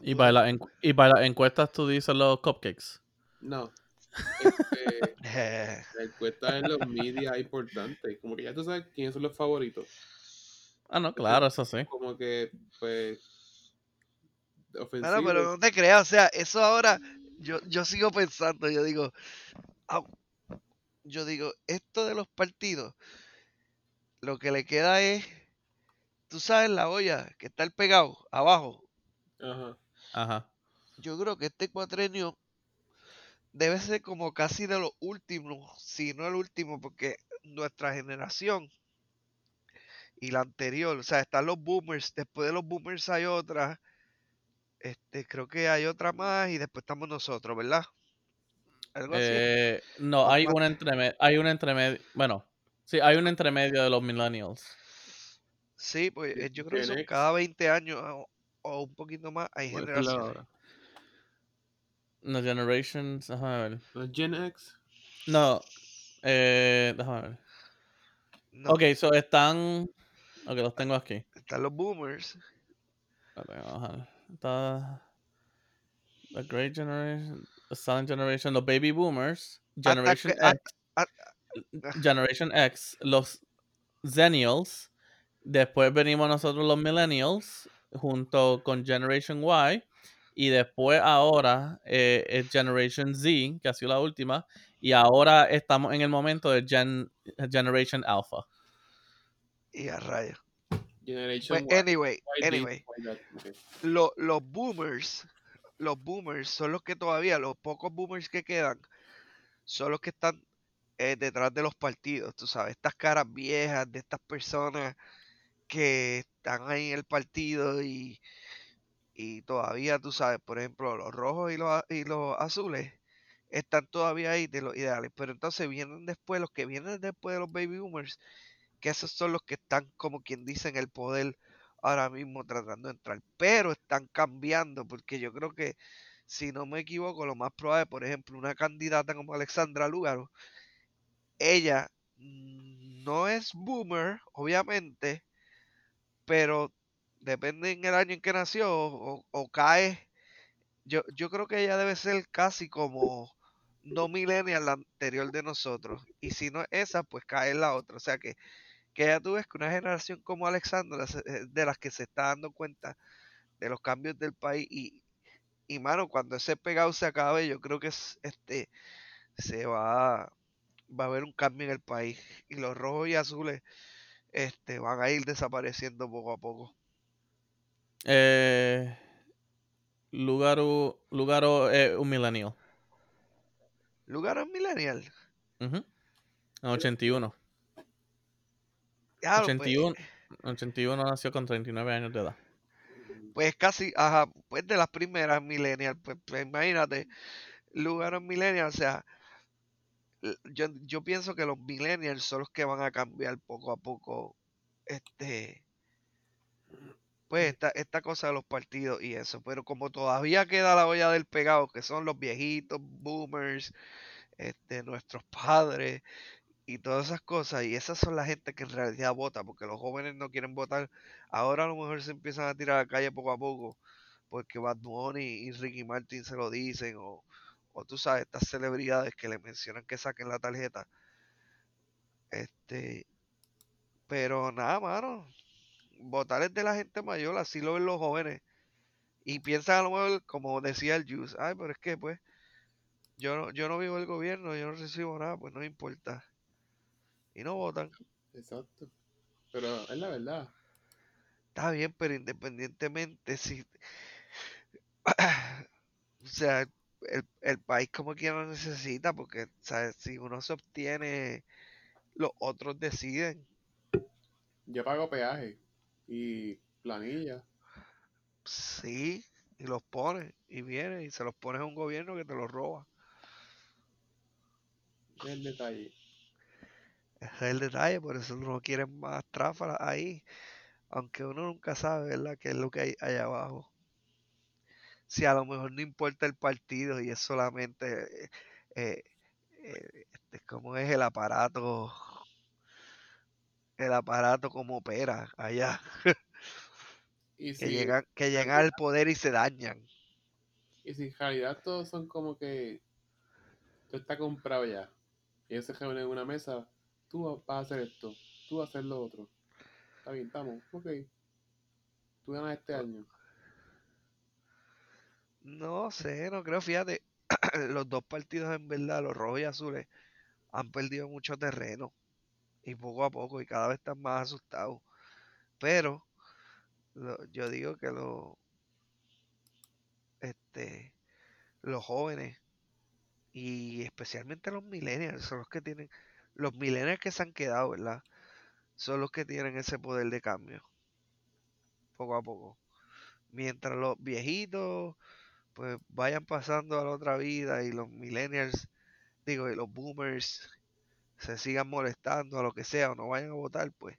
Y para, la encu- y para las encuestas tú dices los cupcakes. No. Este, la encuesta en los media importantes. Como que ya tú sabes quiénes son los favoritos. Ah, no, claro, eso sí. Como que, pues. Ofensivo. Bueno, pero no te creas, o sea, eso ahora, yo, yo sigo pensando, yo digo, yo digo, esto de los partidos, lo que le queda es, tú sabes, la olla, que está el pegado abajo. Ajá. Ajá. Yo creo que este cuatrenio debe ser como casi de los últimos, si no el último, porque nuestra generación y la anterior, o sea, están los boomers, después de los boomers hay otra, este, creo que hay otra más y después estamos nosotros, ¿verdad? Algo así. Eh, no, ¿O hay un entremedio. Hay un entremedio. Bueno, sí, hay un entremedio de los millennials. Sí, pues eh, yo creo que son cada 20 años o, o un poquito más hay generaciones. No, Generations. Déjame ver. ¿No es Gen X? No. Eh, déjame ver. No, Ok, so están. Ok, los tengo aquí. están los boomers. Espérate, vamos a ver. Está. The Great Generation. The Silent Generation. Los Baby Boomers. Generation X. ah. Generation X. Los Zennials. Después venimos nosotros los Millennials. Junto con Generation Y. Y después ahora eh, es Generation Z, que ha sido la última. Y ahora estamos en el momento de Gen, Generation Alpha. Y a rayos. Generation Pues Y. anyway, Y, anyway, Y, that. Ok. lo- los boomers, los boomers son los que todavía, los pocos boomers que quedan, son los que están eh, detrás de los partidos, tú sabes, estas caras viejas de estas personas que están ahí en el partido y, y todavía, tú sabes, por ejemplo, los rojos y los, y los azules están todavía ahí de los ideales, pero entonces vienen después, los que vienen después de los baby boomers, que esos son los que están, como quien dice, en el poder ahora mismo tratando de entrar, pero están cambiando, porque yo creo que, si no me equivoco, lo más probable, por ejemplo, una candidata como Alexandra Lúgaro, ella no es boomer, obviamente, pero depende en el año en que nació o, cae. Yo, yo creo que ella debe ser casi como no millennial la anterior de nosotros. Y si no es esa, pues cae la otra. O sea que que ya tú ves que una generación como Alexandra es de las que se está dando cuenta de los cambios del país y, y mano, cuando ese pegado se acabe, yo creo que es, este se va, va a haber un cambio en el país y los rojos y azules este, van a ir desapareciendo poco a poco. Eh, Lugaro, Lugaro es un millennial. Lugar es millennial. Ujú. En 81. Claro, pues, 81, 81 nació con 39 años de edad. pues casi, ajá, pues de las primeras millennial, pues, pues imagínate, lugar en millennial, o sea, yo, yo pienso que los millennials son los que van a cambiar poco a poco, este, pues esta, esta cosa de los partidos y eso, pero como todavía queda la olla del pegado, que son los viejitos, boomers, este, nuestros padres y todas esas cosas, y esas son la gente que en realidad vota, porque los jóvenes no quieren votar, ahora a lo mejor se empiezan a tirar a la calle poco a poco, porque Bad Bunny y Ricky Martin se lo dicen, o, o tú sabes, estas celebridades que le mencionan que saquen la tarjeta. Este, pero nada, mano, votar es de la gente mayor, así lo ven los jóvenes. Y piensan a lo mejor, como decía el Juice, ay, pero es que pues, yo no, yo no vivo el gobierno, yo no recibo nada, pues no importa. Y no votan. Exacto. Pero es la verdad. Está bien, pero independientemente, si. o sea, el, el país como quiera lo necesita, porque, ¿sabes? Si uno se obtiene, los otros deciden. Yo pago peaje y planilla. Sí, y los pones, y viene, y se los pones a un gobierno que te los roba. El detalle. Es el detalle, por eso no quieren más tráfalas ahí. Aunque uno nunca sabe, ¿verdad?, qué es lo que hay allá abajo. Si a lo mejor no importa el partido y es solamente, eh, eh, este, ¿cómo es el aparato? El aparato como opera allá. Y Que llegan, que llegan al poder y se dañan. y si en realidad todos son como que tú está comprado ya. Y ellos se reúnen en una mesa. Tú vas a hacer esto. Tú vas a hacer lo otro. Está bien, estamos. Ok. Tú ganas este año. No sé, no creo, fíjate, los dos partidos en verdad, los rojos y azules, han perdido mucho terreno. Y poco a poco, y cada vez están más asustados. Pero lo- yo digo que los este los jóvenes y especialmente los millennials son los que tienen los millennials que se han quedado, ¿verdad? Son los que tienen ese poder de cambio. Poco a poco. Mientras los viejitos pues vayan pasando a la otra vida y los millennials, digo, y los boomers se sigan molestando a lo que sea o no vayan a votar, pues.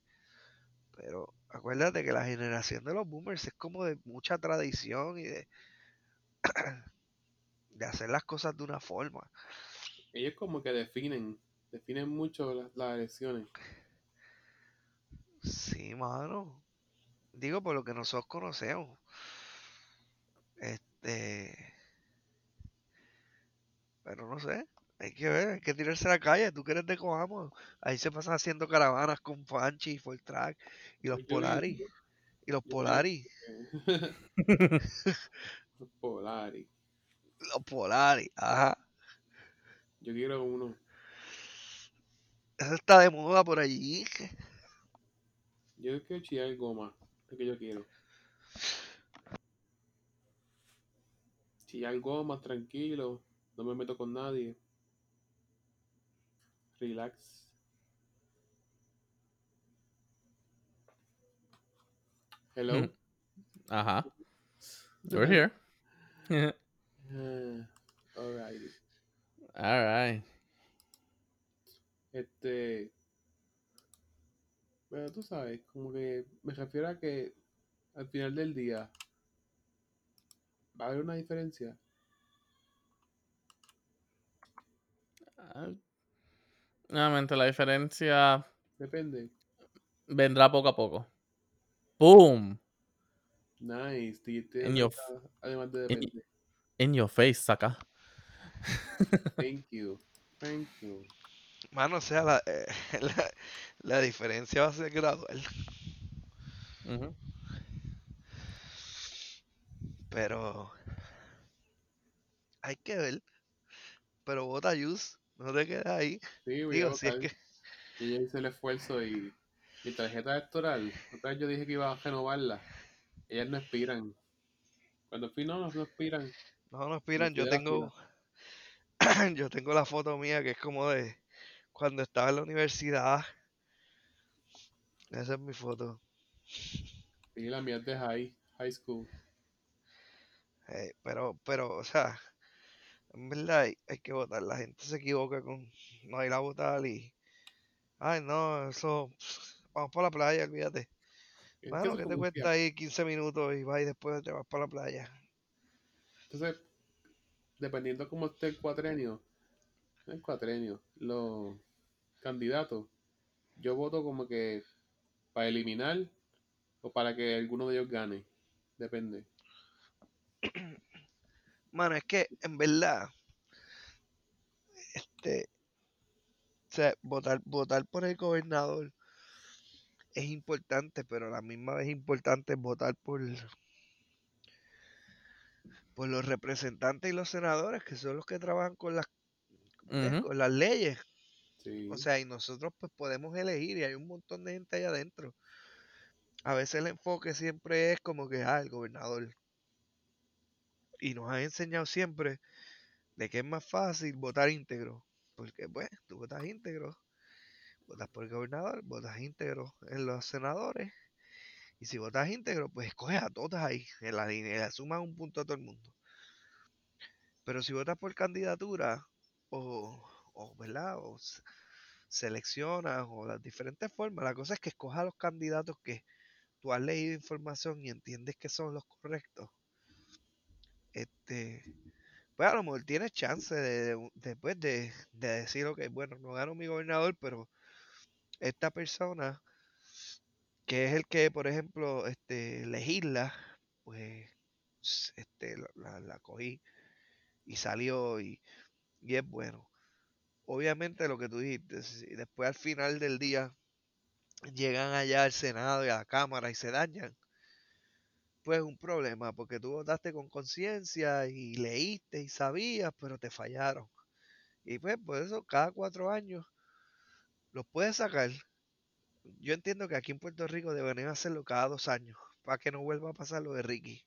Pero acuérdate que la generación de los boomers es como de mucha tradición y de, de hacer las cosas de una forma. Ellos como que definen. Definen mucho las, las elecciones. Sí, mano. Digo por lo que nosotros conocemos. Este. Pero no sé. Hay que ver, hay que tirarse a la calle. Tú que eres de Coamo. Ahí se pasan haciendo caravanas con Fanchi y Track y los Yo Polaris. Y los Polaris. Los Polaris. Los Polaris. Ajá. Yo quiero uno. Eso está de moda por allí. Yo quiero chillar goma. Es que yo quiero. Chillar goma, tranquilo. No me meto con nadie. Relax. Hello. Ajá. We're here. Ah, alrighty. All right. Este. Bueno, tú sabes, como que me refiero a que al final del día va a haber una diferencia. Ah, Nuevamente, la diferencia Depende. vendrá poco a poco. ¡Boom! Nice. In your además de in- depende. In your face, saca. Thank you. Thank you. Mano, o sea, la, eh, la, la diferencia va a ser gradual. Pero hay que ver. Pero vota Yus, no te quedes ahí. Sí, voy a Digo, si es que Y yo hice el esfuerzo y mi tarjeta electoral, otra vez yo dije que iba a renovarla. Ellas no expiran. Cuando fui, no, no, no expiran. no nos piran, yo tengo yo tengo la foto mía que es como de cuando estaba en la universidad. Esa es mi foto. Y la mía es de high, high school. Eh, pero, pero, o sea, en verdad hay, hay que votar. La gente se equivoca con no ir a votar y. Ay, no, eso. Vamos para la playa, olvídate. Que Mano, eso ¿qué es te cuesta ahí 15 minutos y vas y después te vas para la playa? Entonces, dependiendo cómo esté el cuatrenio, el cuatrenio, los candidatos, yo voto como que para eliminar o para que alguno de ellos gane. Depende. Mano, es que en verdad, este, o sea, votar, votar por el gobernador es importante, pero a la misma vez importante votar por, por los representantes y los senadores, que son los que trabajan con las, con las leyes. Sí. O sea, y nosotros pues podemos elegir y hay un montón de gente allá adentro. A veces el enfoque siempre es como que, ah, el gobernador. Y nos han enseñado siempre de que es más fácil votar íntegro. Porque, pues, tú votas íntegro, votas por el gobernador, votas íntegro en los senadores. Y si votas íntegro, pues escoges a todos ahí, en la línea, le sumas un punto a todo el mundo. Pero si votas por candidatura, o, o ¿verdad? O seleccionas, o las diferentes formas, la cosa es que escojas a los candidatos que tú has leído información y entiendes que son los correctos. Este, pues a lo mejor tienes chance de, de- después de, de decir, ok, bueno, no gano mi gobernador, pero esta persona, que es el que, por ejemplo, este, legisla, pues este, la, la- la cogí y salió y, y es bueno. Obviamente lo que tú dijiste, si después al final del día llegan allá al Senado y a la Cámara y se dañan, pues es un problema, porque tú votaste con conciencia y leíste y sabías, pero te fallaron. Y pues por eso cada cuatro años los puedes sacar. Yo entiendo que aquí en Puerto Rico deberían hacerlo cada dos años, para que no vuelva a pasar lo de Ricky.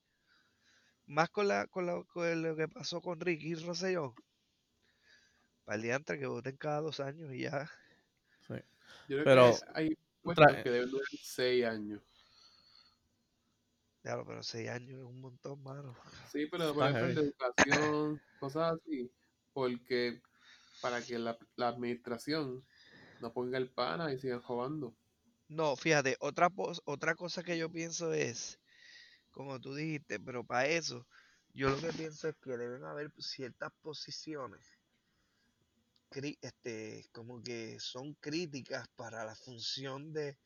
Más con, la, con, la- con lo que pasó con Ricky y Rosselló. Para el que voten cada dos años y ya. Sí. Yo creo Pero, que hay puestos que deben durar seis años. Claro, pero seis años es un montón, mano. Sí, pero por ejemplo educación, cosas así, porque para que la, la administración no ponga el pana y sigan robando. No, fíjate, otra, pos- otra cosa que yo pienso es, como tú dijiste, pero para eso, yo lo que pienso es que deben haber ciertas posiciones, este, como que son críticas para la función de,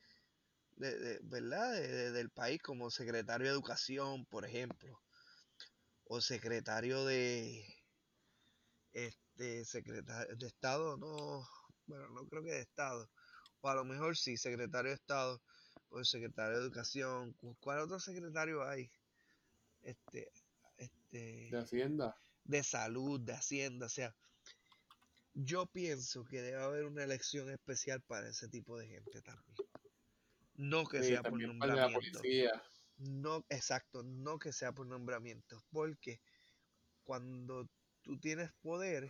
de, de- ¿verdad? De- de- del país, como secretario de educación, por ejemplo, o secretario de, este, secretario de Estado, no, bueno, no creo que de Estado, o a lo mejor sí, secretario de Estado, o secretario de Educación, ¿cu- ¿cuál otro secretario hay? Este, este, De Hacienda. de salud, de hacienda, o sea, yo pienso que debe haber una elección especial para ese tipo de gente también. No que Sí, sea por nombramiento. No, exacto, no que sea por nombramiento, porque cuando tú tienes poder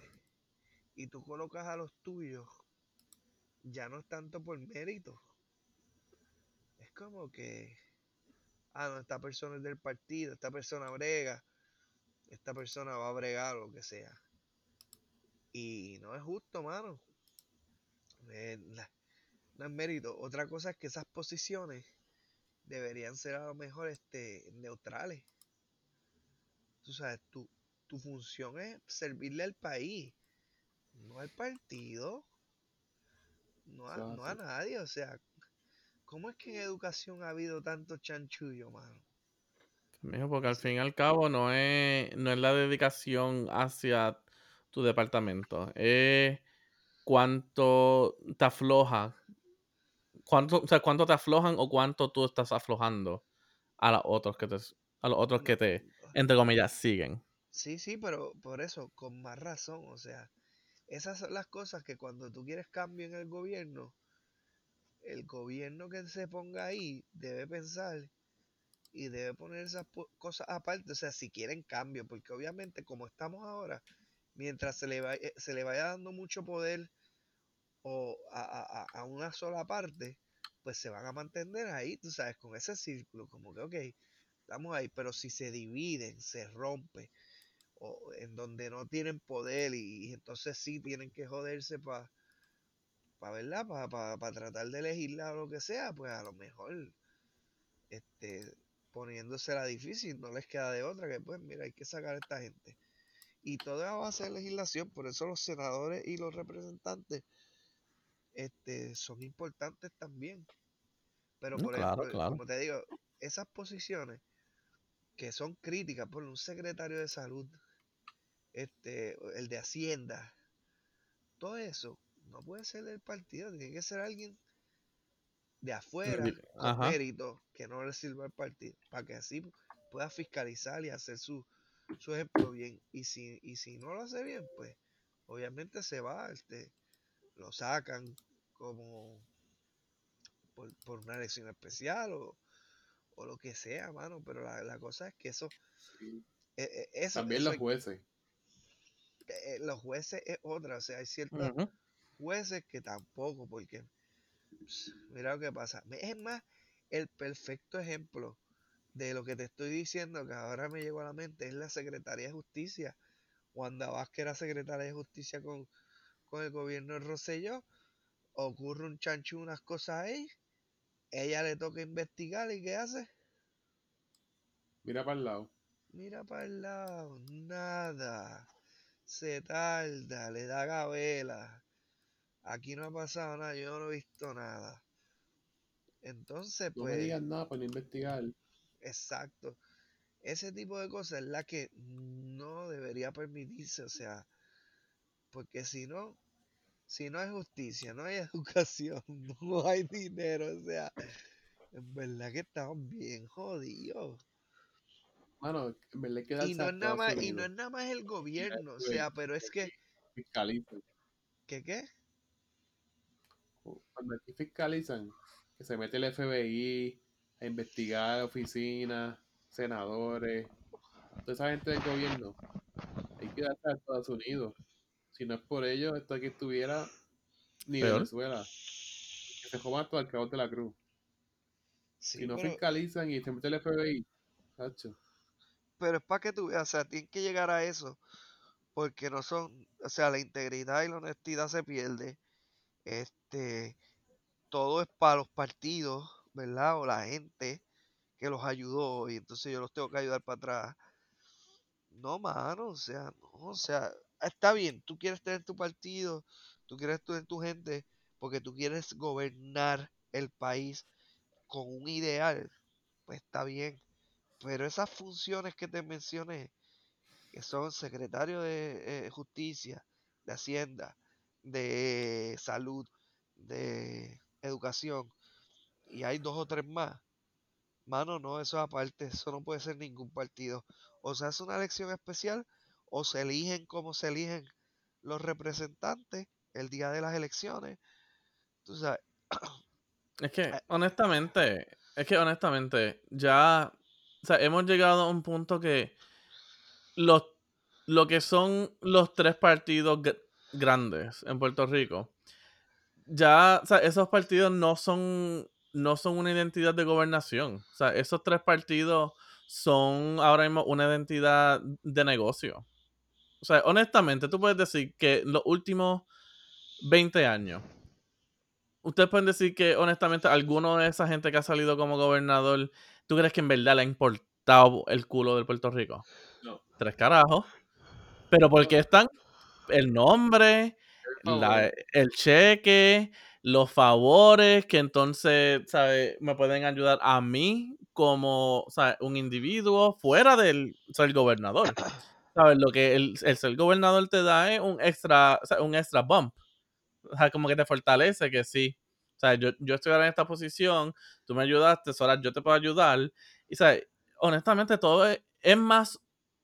y tú colocas a los tuyos, ya no es tanto por mérito. Es como que, ah, no, esta persona es del partido, esta persona brega, esta persona va a bregar o lo que sea. Y no es justo, mano. Eh, no es mérito. Otra cosa es que esas posiciones deberían ser a lo mejor este, neutrales. Tú sabes, tu, tu función es servirle al país, no al partido, no a, no a nadie. O sea, ¿cómo es que en educación ha habido tanto chanchullo, mano? Porque al fin y al cabo no es, no es la dedicación hacia tu departamento. Es cuánto te afloja, cuánto, o sea, cuánto te aflojan o cuánto tú estás aflojando a los otros que te, a los otros que te, entre comillas, siguen. Sí, sí, pero por eso, con más razón, o sea, esas son las cosas que cuando tú quieres cambio en el gobierno, el gobierno que se ponga ahí debe pensar y debe poner esas cosas aparte, o sea, si quieren cambio, porque obviamente como estamos ahora, mientras se le, vaya, se le vaya dando mucho poder o a, a, una sola parte, pues se van a mantener ahí, tú sabes, con ese círculo, como que, ok, estamos ahí, pero si se dividen, se rompe, o en donde no tienen poder y, entonces sí tienen que joderse para, para ¿verdad? Para pa, tratar de legislar o lo que sea, pues a lo mejor, este, poniéndosela difícil, no les queda de otra que, pues, mira, hay que sacar a esta gente. Y toda va a ser legislación, por eso los senadores y los representantes este, son importantes también. Pero por ejemplo, como te digo, esas posiciones que son críticas por un secretario de salud, este, el de Hacienda, todo eso no puede ser del partido, tiene que ser alguien de afuera con mérito que no le sirva al partido, para que así pueda fiscalizar y hacer su, su ejemplo bien. Y si, y si no lo hace bien, pues obviamente se va, este, lo sacan como por, por una elección especial o, o, lo que sea, mano. Pero la, la cosa es que eso... E, e, eso También los jueces. Eh, los jueces es otra, o sea, hay ciertos jueces que tampoco, porque mira lo que pasa. Es más, el perfecto ejemplo de lo que te estoy diciendo, que ahora me llegó a la mente, es la Secretaría de Justicia. Wanda Vázquez era secretaria de Justicia con, con el gobierno de Rosselló, ocurre un chancho, unas cosas ahí, ella le toca investigar y ¿qué hace? Mira para el lado. Mira para el lado, nada. Se tarda, le da gabela. Aquí no ha pasado nada, yo no he visto nada. Entonces, pues. No me digan nada para investigar. Exacto. Ese tipo de cosas es la que no debería permitirse, o sea, porque si no, si no hay justicia, no hay educación, no hay dinero, o sea, en verdad que estamos bien jodidos. Bueno, en verdad que y no, es nada más, y no es nada más el gobierno, o sea, pero es que... Fiscalizan. ¿Qué qué? Cuando aquí fiscalizan, que se mete el FBI a investigar oficinas, senadores, toda esa gente del gobierno, hay que darse a Estados Unidos. Si no es por ellos, esto aquí estuviera ni Venezuela. Que se jodan todo al cabo de la cruz. si no fiscalizan y se mete el FBI. Pero es para que tú veas, o sea, tienen que llegar a eso. Porque no son, o sea, la integridad y la honestidad se pierde. Este, todo es para los partidos, ¿verdad? O la gente que los ayudó y entonces yo los tengo que ayudar para atrás. No, mano, o sea, no, o sea, está bien, tú quieres tener tu partido, tú quieres tener tu gente, porque tú quieres gobernar el país con un ideal, pues está bien. Pero esas funciones que te mencioné, que son secretario de eh, justicia, de hacienda, de salud, de educación, y hay dos o tres más, mano, no, eso aparte, eso no puede ser ningún partido. O sea, es una elección especial o se eligen como se eligen los representantes el día de las elecciones. Tú sabes. Es que, eh, honestamente, es que honestamente, ya, o sea, hemos llegado a un punto que los, lo que son los tres partidos grandes en Puerto Rico, ya, o sea, esos partidos no son, no son una identidad de gobernación. O sea, esos tres partidos son ahora mismo una identidad de negocio. O sea, honestamente, tú puedes decir que los últimos 20 años, ustedes pueden decir que, honestamente, alguno de esa gente que ha salido como gobernador, ¿tú crees que en verdad le ha importado el culo del Puerto Rico? No. Tres carajos. Pero porque están el nombre, el cheque, los favores que entonces, ¿sabes? Me pueden ayudar a mí como. Un individuo fuera del ser gobernador. ¿Sabes? Lo que el, el, ser gobernador te da es un extra, un extra bump. o sea, como que te fortalece que sí. O sea, yo, yo estoy ahora en esta posición, tú me ayudaste, ahora yo te puedo ayudar. Y, ¿sabes? honestamente, todo es, es más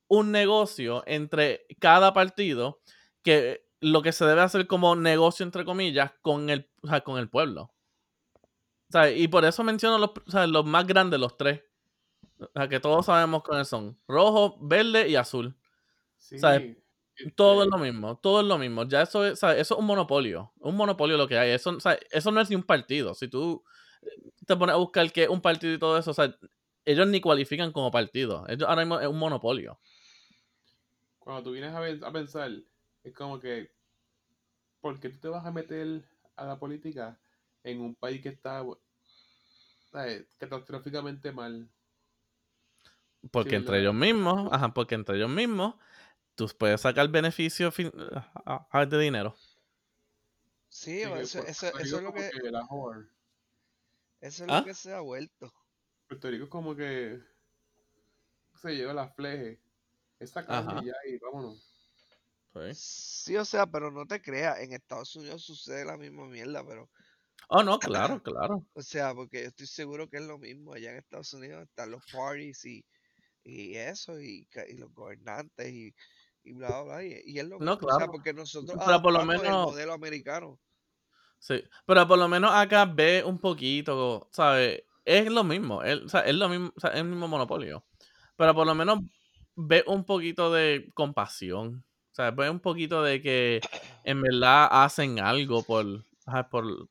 un negocio entre cada partido que lo que se debe hacer como negocio, entre comillas, con el, o sea, con el pueblo. O sea, y por eso menciono los, o sea, los más grandes, los tres. O sea, que todos sabemos cuáles son. Rojo, verde y azul. Sí, ¿sabes? Todo es este, lo mismo, todo es lo mismo. Ya eso es, ¿sabes? Eso es un monopolio. Un monopolio lo que hay. Eso, ¿sabes? eso no es ni un partido. Si tú te pones a buscar que es un partido y todo eso, o sea, ellos ni cualifican como partido. Ellos ahora mismo es un monopolio. Cuando tú vienes a, ver- a pensar, es como que, ¿por qué tú te vas a meter a la política en un país que está ¿sabes? catastróficamente mal? Porque Sí, entre la- ellos mismos, ajá, porque entre ellos mismos, tú puedes sacar beneficio fin- de dinero. Sí, eso, eso, eso es lo que, eso es ¿Ah? lo que se ha vuelto. Puerto Rico es como que se lleva la fleje. Esa calle ya y vámonos. Sí, o sea, pero no te creas, en Estados Unidos sucede la misma mierda, pero, Oh, no, claro, claro. o sea, porque yo estoy seguro que es lo mismo. Allá en Estados Unidos están los parties y, y eso, y, los gobernantes y, y bla, bla, bla. Y, y es lo No, mismo, o sea, claro. porque nosotros Pero por lo adoptamos el menos- modelo americano. Sí, pero por lo menos acá ve un poquito, ¿sabes? Es lo mismo, es, o sea, es lo mismo, o sea, es el mismo monopolio. Pero por lo menos ve un poquito de compasión. O sea, ve un poquito de que en verdad hacen algo por, ajá, por,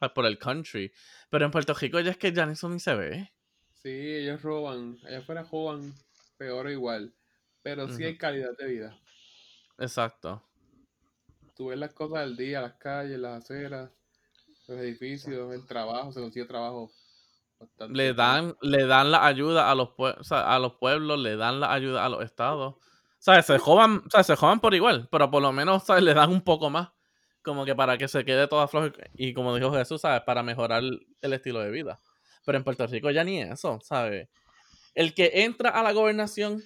ajá, por el country. Pero en Puerto Rico ya es que ya eso ni se ve. Sí, ellos roban. Allá afuera roban peor o igual. Pero sí hay calidad de vida. Exacto. Tú ves las cosas del día, las calles, las aceras, los edificios, el trabajo, se consigue trabajo bastante. Le dan, le dan la ayuda a los, pue- o sea, a los pueblos, le dan la ayuda a los estados. ¿Sabes? Se jodan, ¿sabes? Se jodan por igual, pero por lo menos, ¿sabes? Le dan un poco más. Como que para que se quede toda floja. Y como dijo Jesús, ¿sabes? Para mejorar el estilo de vida. Pero en Puerto Rico ya ni eso, ¿sabes? El que entra a la gobernación,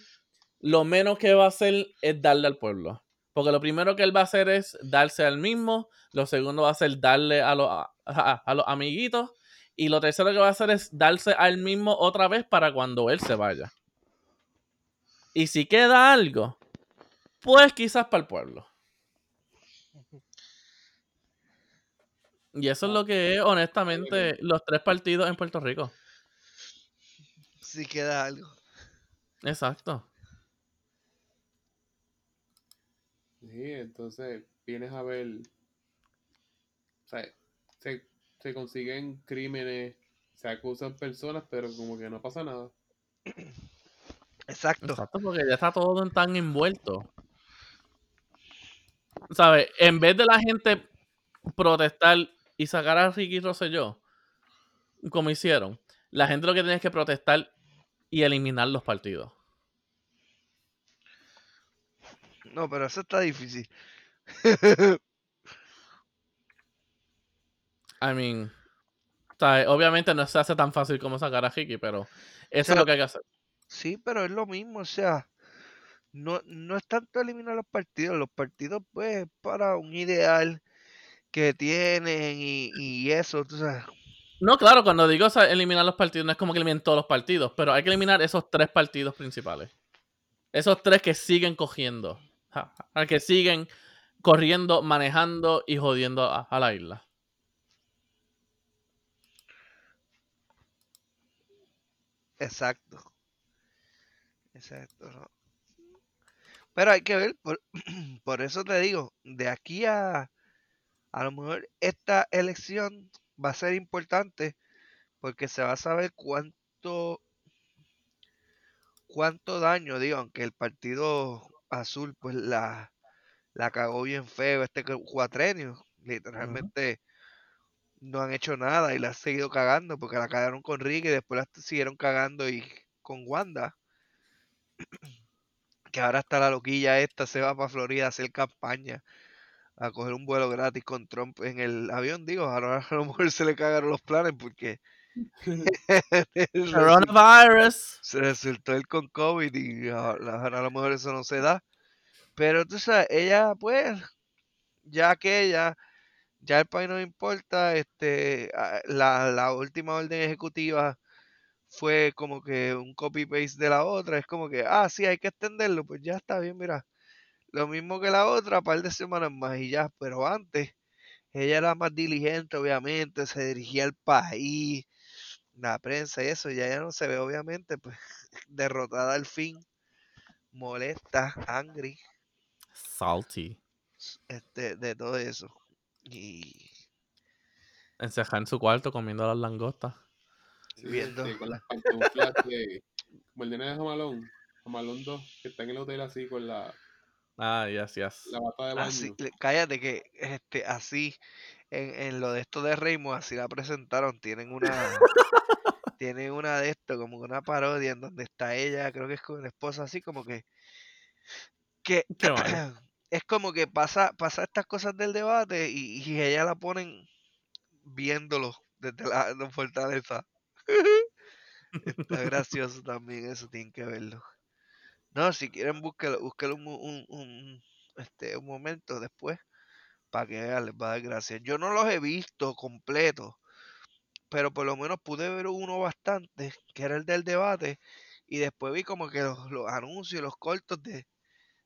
lo menos que va a hacer es darle al pueblo. Porque lo primero que él va a hacer es darse al mismo. Lo segundo va a ser darle a los, a, a- a los amiguitos. Y lo tercero que va a hacer es darse al mismo otra vez para cuando él se vaya. Y si queda algo, pues quizás para el pueblo. Y eso es lo que es, honestamente, los tres partidos en Puerto Rico. Si queda algo. Exacto. Sí, entonces vienes a ver. O sea, se, se consiguen crímenes, se acusan personas, pero como que no pasa nada. Exacto. Exacto, porque ya está todo tan envuelto. ¿Sabes? En vez de la gente protestar y sacar a Ricky Rosselló, como hicieron, la gente lo que tiene es que protestar y eliminar los partidos. No, pero eso está difícil. I mean, ¿sabes? Obviamente no se hace tan fácil como sacar a Ricky, pero eso sea, es lo que hay que hacer. Sí, pero es lo mismo, o sea, no, no es tanto eliminar los partidos, los partidos pues para un ideal que tienen y, y eso, tú sabes. No, claro, cuando digo o sea, eliminar los partidos, no es como que eliminen todos los partidos, pero hay que eliminar esos tres partidos principales. Esos tres que siguen cogiendo. ja, ja, Que siguen corriendo, manejando y jodiendo a, a la isla. Exacto. Exacto. ¿no? Pero hay que ver, por, por eso te digo, de aquí a a lo mejor esta elección va a ser importante porque se va a saber cuánto cuánto daño, digo, aunque el partido azul pues la, la cagó bien feo este cu- cuatrenio, literalmente no han hecho nada y la han seguido cagando porque la cagaron con Rick y después la siguieron cagando y con Wanda. Que ahora está la loquilla esta, se va para Florida a hacer campaña, a coger un vuelo gratis con Trump en el avión. Digo, ahora a lo mejor se le cagaron los planes porque Coronavirus. se resultó él con COVID y ahora ahora a lo mejor eso no se da. Pero tú sabes, ella pues, ya que ella Ya el país no importa, este, la, la última orden ejecutiva fue como que un copy-paste de la otra, es como que, ah, sí, hay que extenderlo, pues ya está bien, mira, lo mismo que la otra, par de semanas más y ya, pero antes, ella era más diligente, obviamente, se dirigía al país, la prensa y eso, ya ya no se ve, obviamente, pues, derrotada al fin, molesta, angry, Salty. este, de todo eso. Y Encerrada en su cuarto comiendo las langostas. Sí, Viendo. este, con las pantuflas de. Como el nene de Jamalón. Jamalón 2, que está en el hotel así con la, Ah, yes, yes. la bata de baño. así, cállate que este, así, en, en lo de esto de Raymond, así la presentaron, tienen una, tienen una de esto, como una parodia en donde está ella, creo que es con la esposa, así como que, que es como que pasa, pasa estas cosas del debate y, y ella la ponen viéndolo desde la, la fortaleza. Está gracioso también, eso tienen que verlo. No, si quieren búsquelo, búsquelo un, un, este, un momento después para que vean, les va a dar gracias. Yo no los he visto completos, pero por lo menos pude ver uno bastante, que era el del debate, y después vi como que los, los anuncios, los cortos de,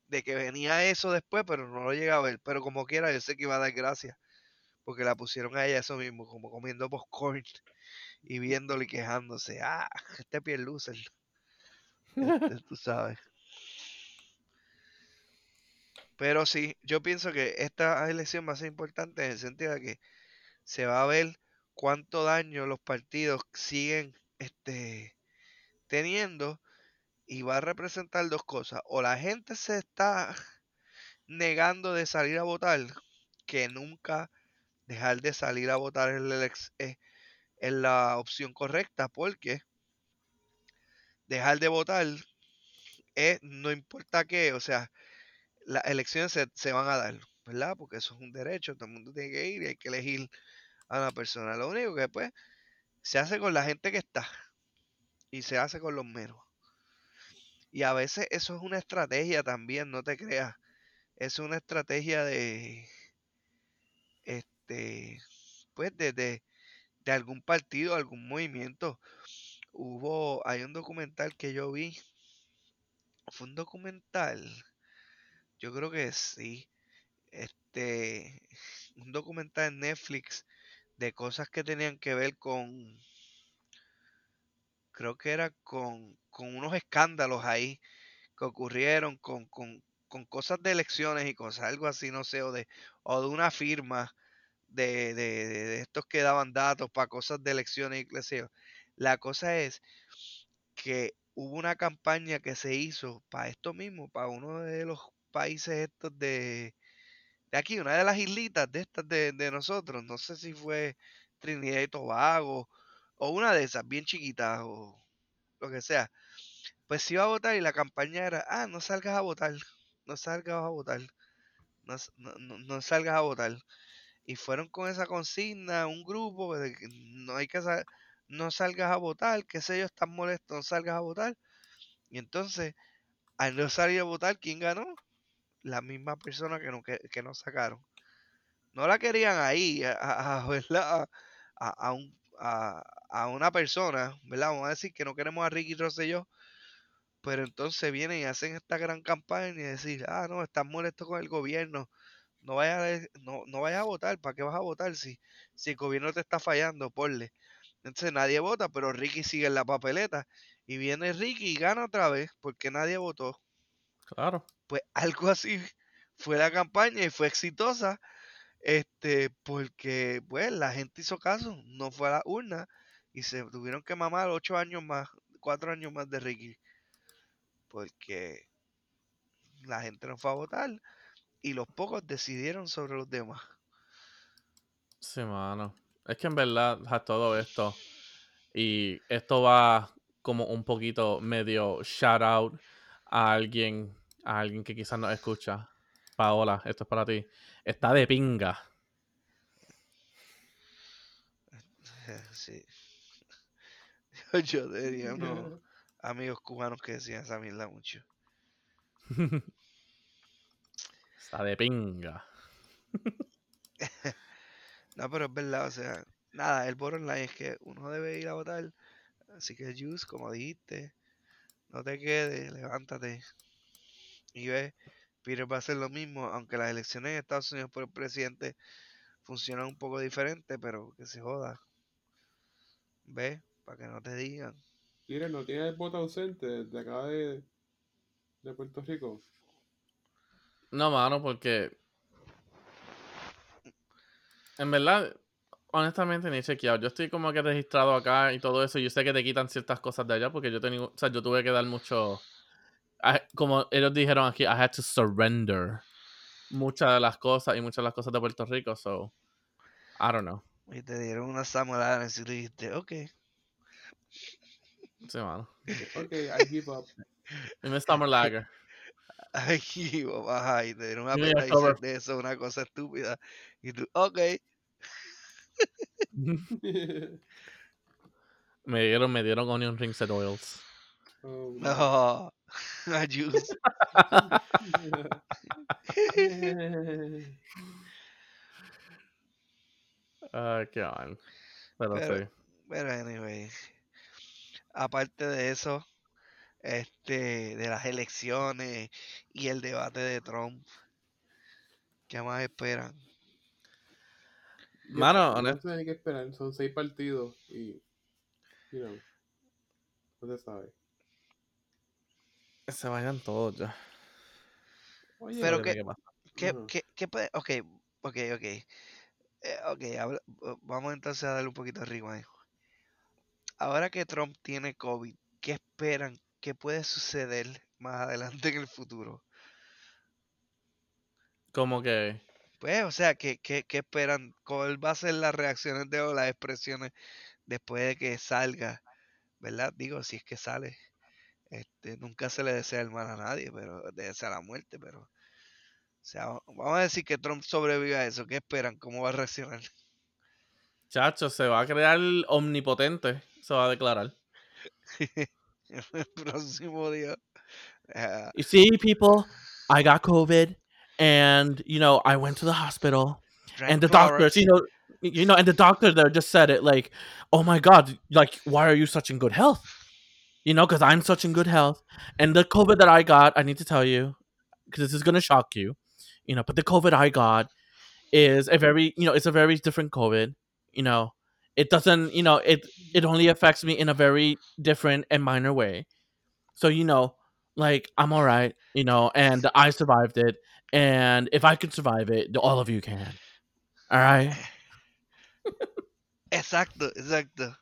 de que venía eso después, pero no lo llegué a ver. Pero como quiera, yo sé que iba a dar gracias, porque la pusieron a ella eso mismo, como comiendo popcorn y viéndolo y quejándose. Ah, este piel loser. Este, tú sabes. Pero sí, yo pienso que esta elección va a ser importante en el sentido de que se va a ver cuánto daño los partidos siguen este, teniendo y va a representar dos cosas. O la gente se está negando de salir a votar, que nunca dejar de salir a votar es es- la opción correcta, porque dejar de votar es no importa qué, o sea, las elecciones se, se van a dar, ¿verdad? Porque eso es un derecho, todo el mundo tiene que ir y hay que elegir a una persona. Lo único que pues se hace con la gente que está y se hace con los menos. Y a veces eso es una estrategia también, no te creas. Es una estrategia de, este, pues de, de algún partido, algún movimiento. Hubo, hay un documental que yo vi. Fue un documental. Yo creo que sí. Este, un documental en Netflix de cosas que tenían que ver con, creo que era con, con unos escándalos ahí que ocurrieron con, con, con cosas de elecciones y cosas, algo así, no sé, o de, o de una firma de, de, de- estos que daban datos para cosas de elecciones y qué. La cosa es que hubo una campaña que se hizo para esto mismo, para uno de los países estos de, de aquí, una de las islitas de estas de, de nosotros, no sé si fue Trinidad y Tobago o una de esas bien chiquitas o lo que sea. Pues iba a votar y la campaña era, ah, no salgas a votar, no salgas a votar, no- no- no salgas a votar. Y fueron con esa consigna, un grupo de que no hay que no salgas a votar, qué sé yo, están molestos, no salgas a votar. Y entonces, al no salir a votar, ¿quién ganó? La misma persona que no, que, que sacaron. No la querían ahí, a, a- a- a una persona, ¿verdad? Vamos a decir que no queremos a Ricky Rosselló, pero entonces vienen y hacen esta gran campaña y decir, ah, no, están molestos con el gobierno, no vayas no, no vayas a votar, ¿para qué vas a votar si, si el gobierno te está fallando? Ponle. Entonces nadie vota, pero Ricky sigue en la papeleta y viene Ricky y gana otra vez porque nadie votó. Claro. Pues algo así fue la campaña y fue exitosa, este, porque pues la gente hizo caso, no fue a la urna y se tuvieron que mamar ocho años más, cuatro años más de Ricky, porque la gente no fue a votar y los pocos decidieron sobre los demás. Sí, mano. Es que en verdad, a todo esto, y esto va como un poquito medio shout out a alguien, a alguien que quizás nos escucha. Paola, esto es para ti. Está de pinga. Sí. Yo, yo tenía unos amigos cubanos que decían esa mierda mucho. Está de pinga. No, pero es verdad, o sea, nada, el bottom line es que uno debe ir a votar. Así que, Juice, como dijiste, no te quedes, levántate y ve. Peter va a hacer lo mismo, aunque las elecciones en Estados Unidos por el presidente funcionan un poco diferente, pero que se joda. Ve, para que no te digan. Mira, no tiene el voto ausente de acá de, de Puerto Rico. No, mano, porque. En verdad, honestamente ni he chequeado. Yo estoy como que registrado acá y todo eso. Yo sé que te quitan ciertas cosas de allá porque yo tengo, o sea, yo tuve que dar mucho. I- Como ellos dijeron aquí, I had to surrender muchas de las cosas y muchas de las cosas de Puerto Rico, so I don't know. Y te dieron una Samuel Adams y tú dijiste, ok. Sí, mano. Ok, I give up. Dime Summer Lager. Ay, ajá, y te dieron una estaba- de eso, una cosa estúpida. Y tú, ok. me dieron, me dieron onion rings and oils. Oh, No, a juice. Ay, qué mal. Pero, Pero- sí. Pero anyway, aparte de eso, este, de las elecciones y el debate de Trump, ¿qué más esperan? Mano, no tiene que esperar, son seis partidos y. You know, no se sabe. Se vayan todos ya. Oye, Pero que-. ¿Qué, qué, qué puede? Ok, ok, ok. Eh, ok, habla- vamos entonces a darle un poquito de rewind. Ahora que Trump tiene COVID, ¿qué esperan? ¿Qué puede suceder más adelante en el futuro? Como que. Pues, o sea, ¿qué, qué, qué esperan? ¿Cuál va a ser las reacciones de o las expresiones después de que salga? ¿Verdad? Digo, si es que sale. Este, nunca se le desea el mal a nadie, pero desea la muerte, pero. O sea, vamos a decir que Trump sobrevive a eso. ¿Qué esperan? ¿Cómo va a reaccionar? Chacho, se va a crear omnipotente. Se va a declarar. el próximo día. Ah, You see, people, I got COVID, and you know, I went to the hospital, and the doctors, you know, you know, and the doctor there just said it like, "Oh my God, like, why are you such in good health?" You know, because I'm such in good health, and the COVID that I got, I need to tell you, because this is gonna shock you, you know, but the COVID I got is a very, you know, it's a very different COVID. You know, it doesn't, you know, it it only affects me in a very different and minor way. So you know, like I'm all right, you know, and I survived it, and if I could survive it, all of you can. All right. Exacto, exacto.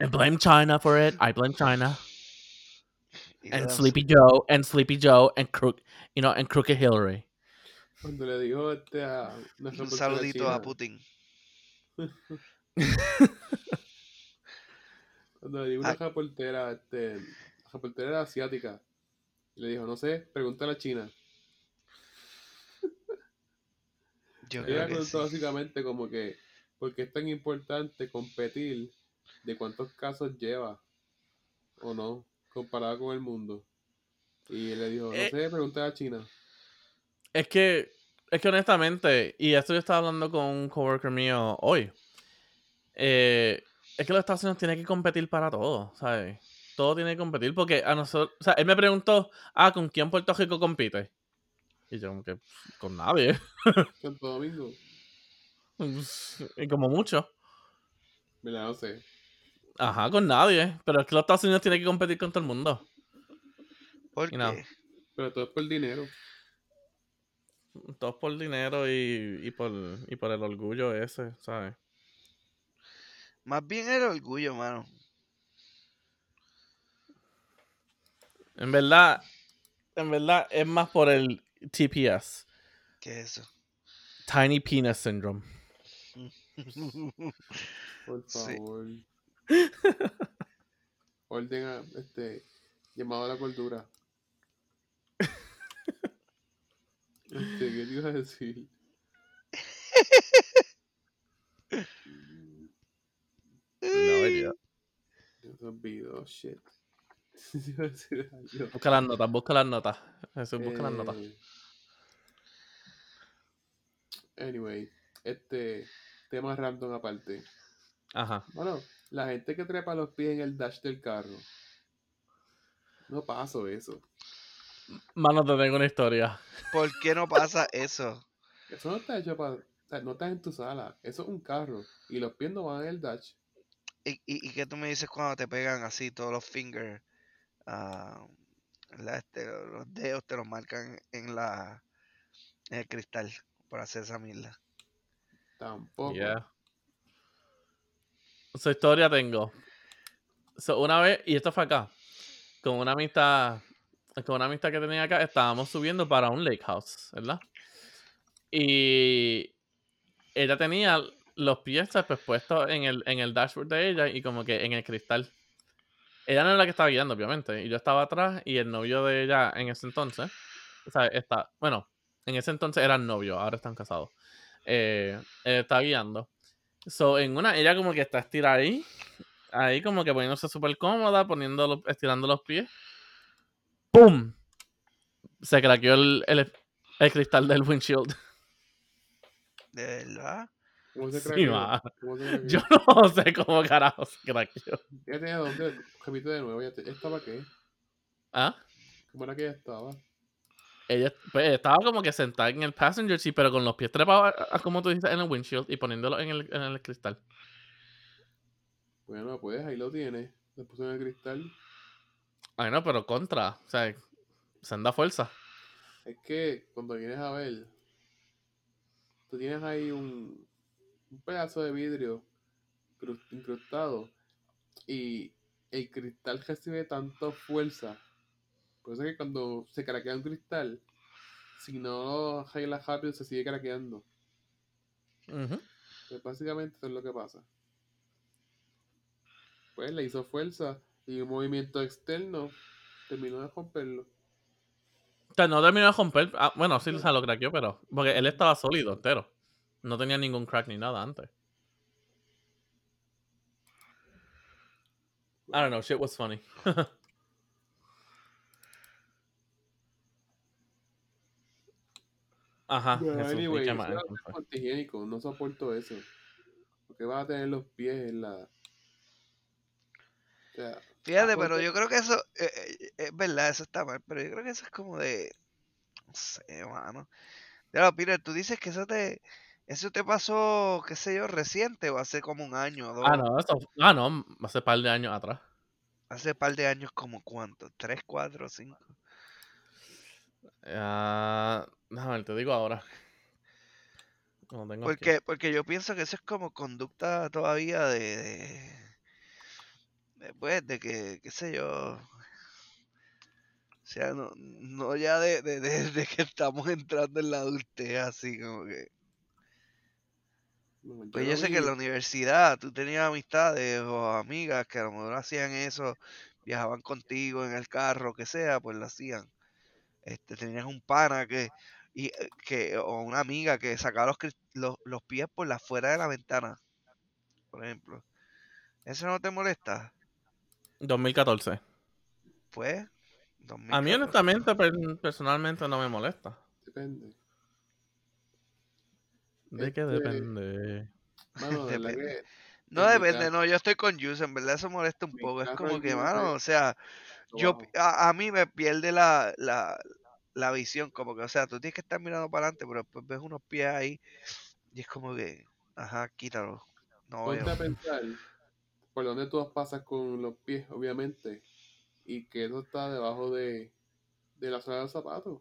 And blame China for it. I blame China Y and Sleepy Joe and Sleepy Joe and Crook, you know, and Crooked Hillary. Cuando le dijo este a Un saludito a Putin. Cuando le dijo una Ah. reportera, este, la reportera era asiática, y le dijo, no sé, pregúntale a China. Yo Ella creo que contó sí. básicamente como que, porque es tan importante competir de cuántos casos lleva o no, comparado con el mundo. Y él le dijo, no Eh. sé, pregúntale a China. Es que, es que honestamente, y esto yo estaba hablando con un coworker mío hoy. eh, es que los Estados Unidos tienen que competir para todo, ¿sabes? Todo tiene que competir porque a nosotros, o sea, él me preguntó, ah, ¿con quién Puerto Rico compite? Y yo como que, con nadie. Santo Domingo, y como mucho. mira, no sé. Ajá, con nadie. Pero es que los Estados Unidos tienen que competir con todo el mundo. ¿Por qué? Pero todo es por dinero. Todo por dinero y, y, por, y por el orgullo ese, ¿sabes? Más bien el orgullo, mano. En verdad, en verdad es más por el TPS. ¿Qué es eso? Tiny Penis Syndrome. Por Sí. favor. Orden a, este, llamado a la cordura. Este, ¿qué te iba a decir? No idea. Olvidó, shit. Busca las notas, busca las notas. Jesús, busca las notas. Eh, Anyway, este tema random aparte. Ajá. Bueno, la gente que trepa los pies en el dash del carro. No paso eso. Mano, te tengo una historia. ¿Por qué no pasa eso? Eso no está hecho para. No estás en tu sala. Eso es un carro. Y los pies no van en el dash. ¿Y, y, y qué tú me dices cuando te pegan así todos los fingers? ah, ¿verdad? Este, los dedos te los marcan en la en el cristal por hacer esa mierda. Tampoco. Yeah. Su historia tengo. So, una vez, y esto fue acá, con una amistad, con una amistad que tenía acá, estábamos subiendo para un lake house, ¿verdad? Y ella tenía los pies pues, puestos en el, en el dashboard de ella y como que en el cristal. Ella no era la que estaba guiando, obviamente. Y yo estaba atrás y el novio de ella en ese entonces, o sea, está, bueno, en ese entonces eran novios, ahora están casados. Eh, él estaba guiando. So, en una, ella como que está estirada ahí, ahí como que poniéndose súper cómoda, poniendo estirando los pies. ¡Pum! Se craqueó el, el, el cristal del windshield. ¿De verdad? ¿Cómo se Sí, craqueó? ma. ¿Cómo se craqueó? Yo no sé cómo carajo se craqueó. ¿Ella tenía dónde? Repite de nuevo. ¿Ella te- estaba qué? ¿Ah? ¿Cómo era que ella estaba? Ella pues, estaba como que sentada en el passenger seat, pero con los pies trepados, como tú dices, en el windshield y poniéndolo en el, en el cristal. Bueno, pues ahí lo tienes. Le puso en el cristal. Ay, no, pero contra. O sea, se anda fuerza. Es que cuando vienes a ver, tú tienes ahí un, un pedazo de vidrio cru- incrustado y el cristal recibe tanta fuerza. Por eso es que cuando se craquea un cristal, si no lo arreglas rápido, se sigue craqueando. Pues básicamente eso es lo que pasa. Pues le hizo fuerza y un movimiento externo terminó de romperlo. O sea, no terminó de romper. Ah, bueno, sí se lo craqueó, pero. Porque él estaba sólido entero. No tenía ningún crack ni nada antes. I don't know, shit was funny. Ajá. Pero Jesús, ¿y anyway, eso era antihigiénico, no soporto eso. Porque vas a tener los pies en la. O sea, Fíjate, pero yo creo que eso, eh, eh, es verdad, eso está mal, pero yo creo que eso es como de, no sé, mano. Ya, Peter, tú dices que eso te, eso te pasó, qué sé yo, reciente o hace como un año o dos, Ah, no, eso. Ah, no, hace par de años atrás. hace par de años como cuánto, tres, cuatro, cinco. Ah, déjame ver, te digo ahora. Lo tengo aquí. Porque, porque yo pienso que eso es como conducta todavía de, pues, de que, qué sé yo, o sea, no, no ya de, de, de- de que estamos entrando en la adultez, así como que... no, Pues yo sé que en la universidad tú tenías amistades o amigas que a lo mejor hacían eso, viajaban contigo en el carro, que sea, pues lo hacían. Este, tenías un pana que, y, eh, que o una amiga que sacaba los, los, los pies por la fuera de la ventana, por ejemplo. ¿Eso no te molesta? 2014. Pues, A mí, 2014. honestamente, per- personalmente no me molesta. Depende. ¿De qué Este, depende? Mano, de verdad Depende. que No en depende, no, yo estoy con Yus, en verdad eso molesta un mi poco. Es como que, mano, o sea, yo, a, a mí me pierde la, la, la visión, como que, o sea, tú tienes que estar mirando para adelante, pero después ves unos pies ahí y es como que, ajá, quítalo. No Ponte veo. a pensar por dónde tú pasas con los pies, obviamente, y que eso está debajo de, de la suela de los zapatos.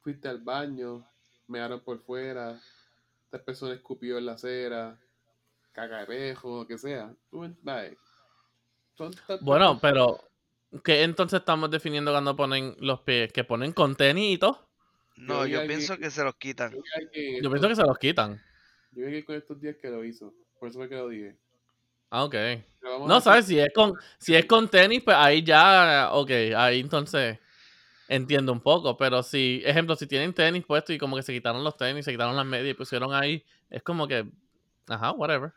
Fuiste al baño, mearon por fuera, esta persona escupió en la acera, caga de pejo, lo que sea. Bueno, pero ¿qué entonces estamos definiendo cuando ponen los pies? ¿Que ponen contenidos? No, vi yo alguien- pienso que se los quitan. Yo Yo pienso que se los quitan. yo vi a alguien con estos días que lo hizo, por eso fue que lo dije. Ah, ok. No, ¿sabes? Si es con, si es con tenis, pues ahí ya, ok, ahí entonces entiendo un poco. Pero si, ejemplo, si tienen tenis puesto y como que se quitaron los tenis, se quitaron las medias y pusieron ahí, es como que, ajá, whatever.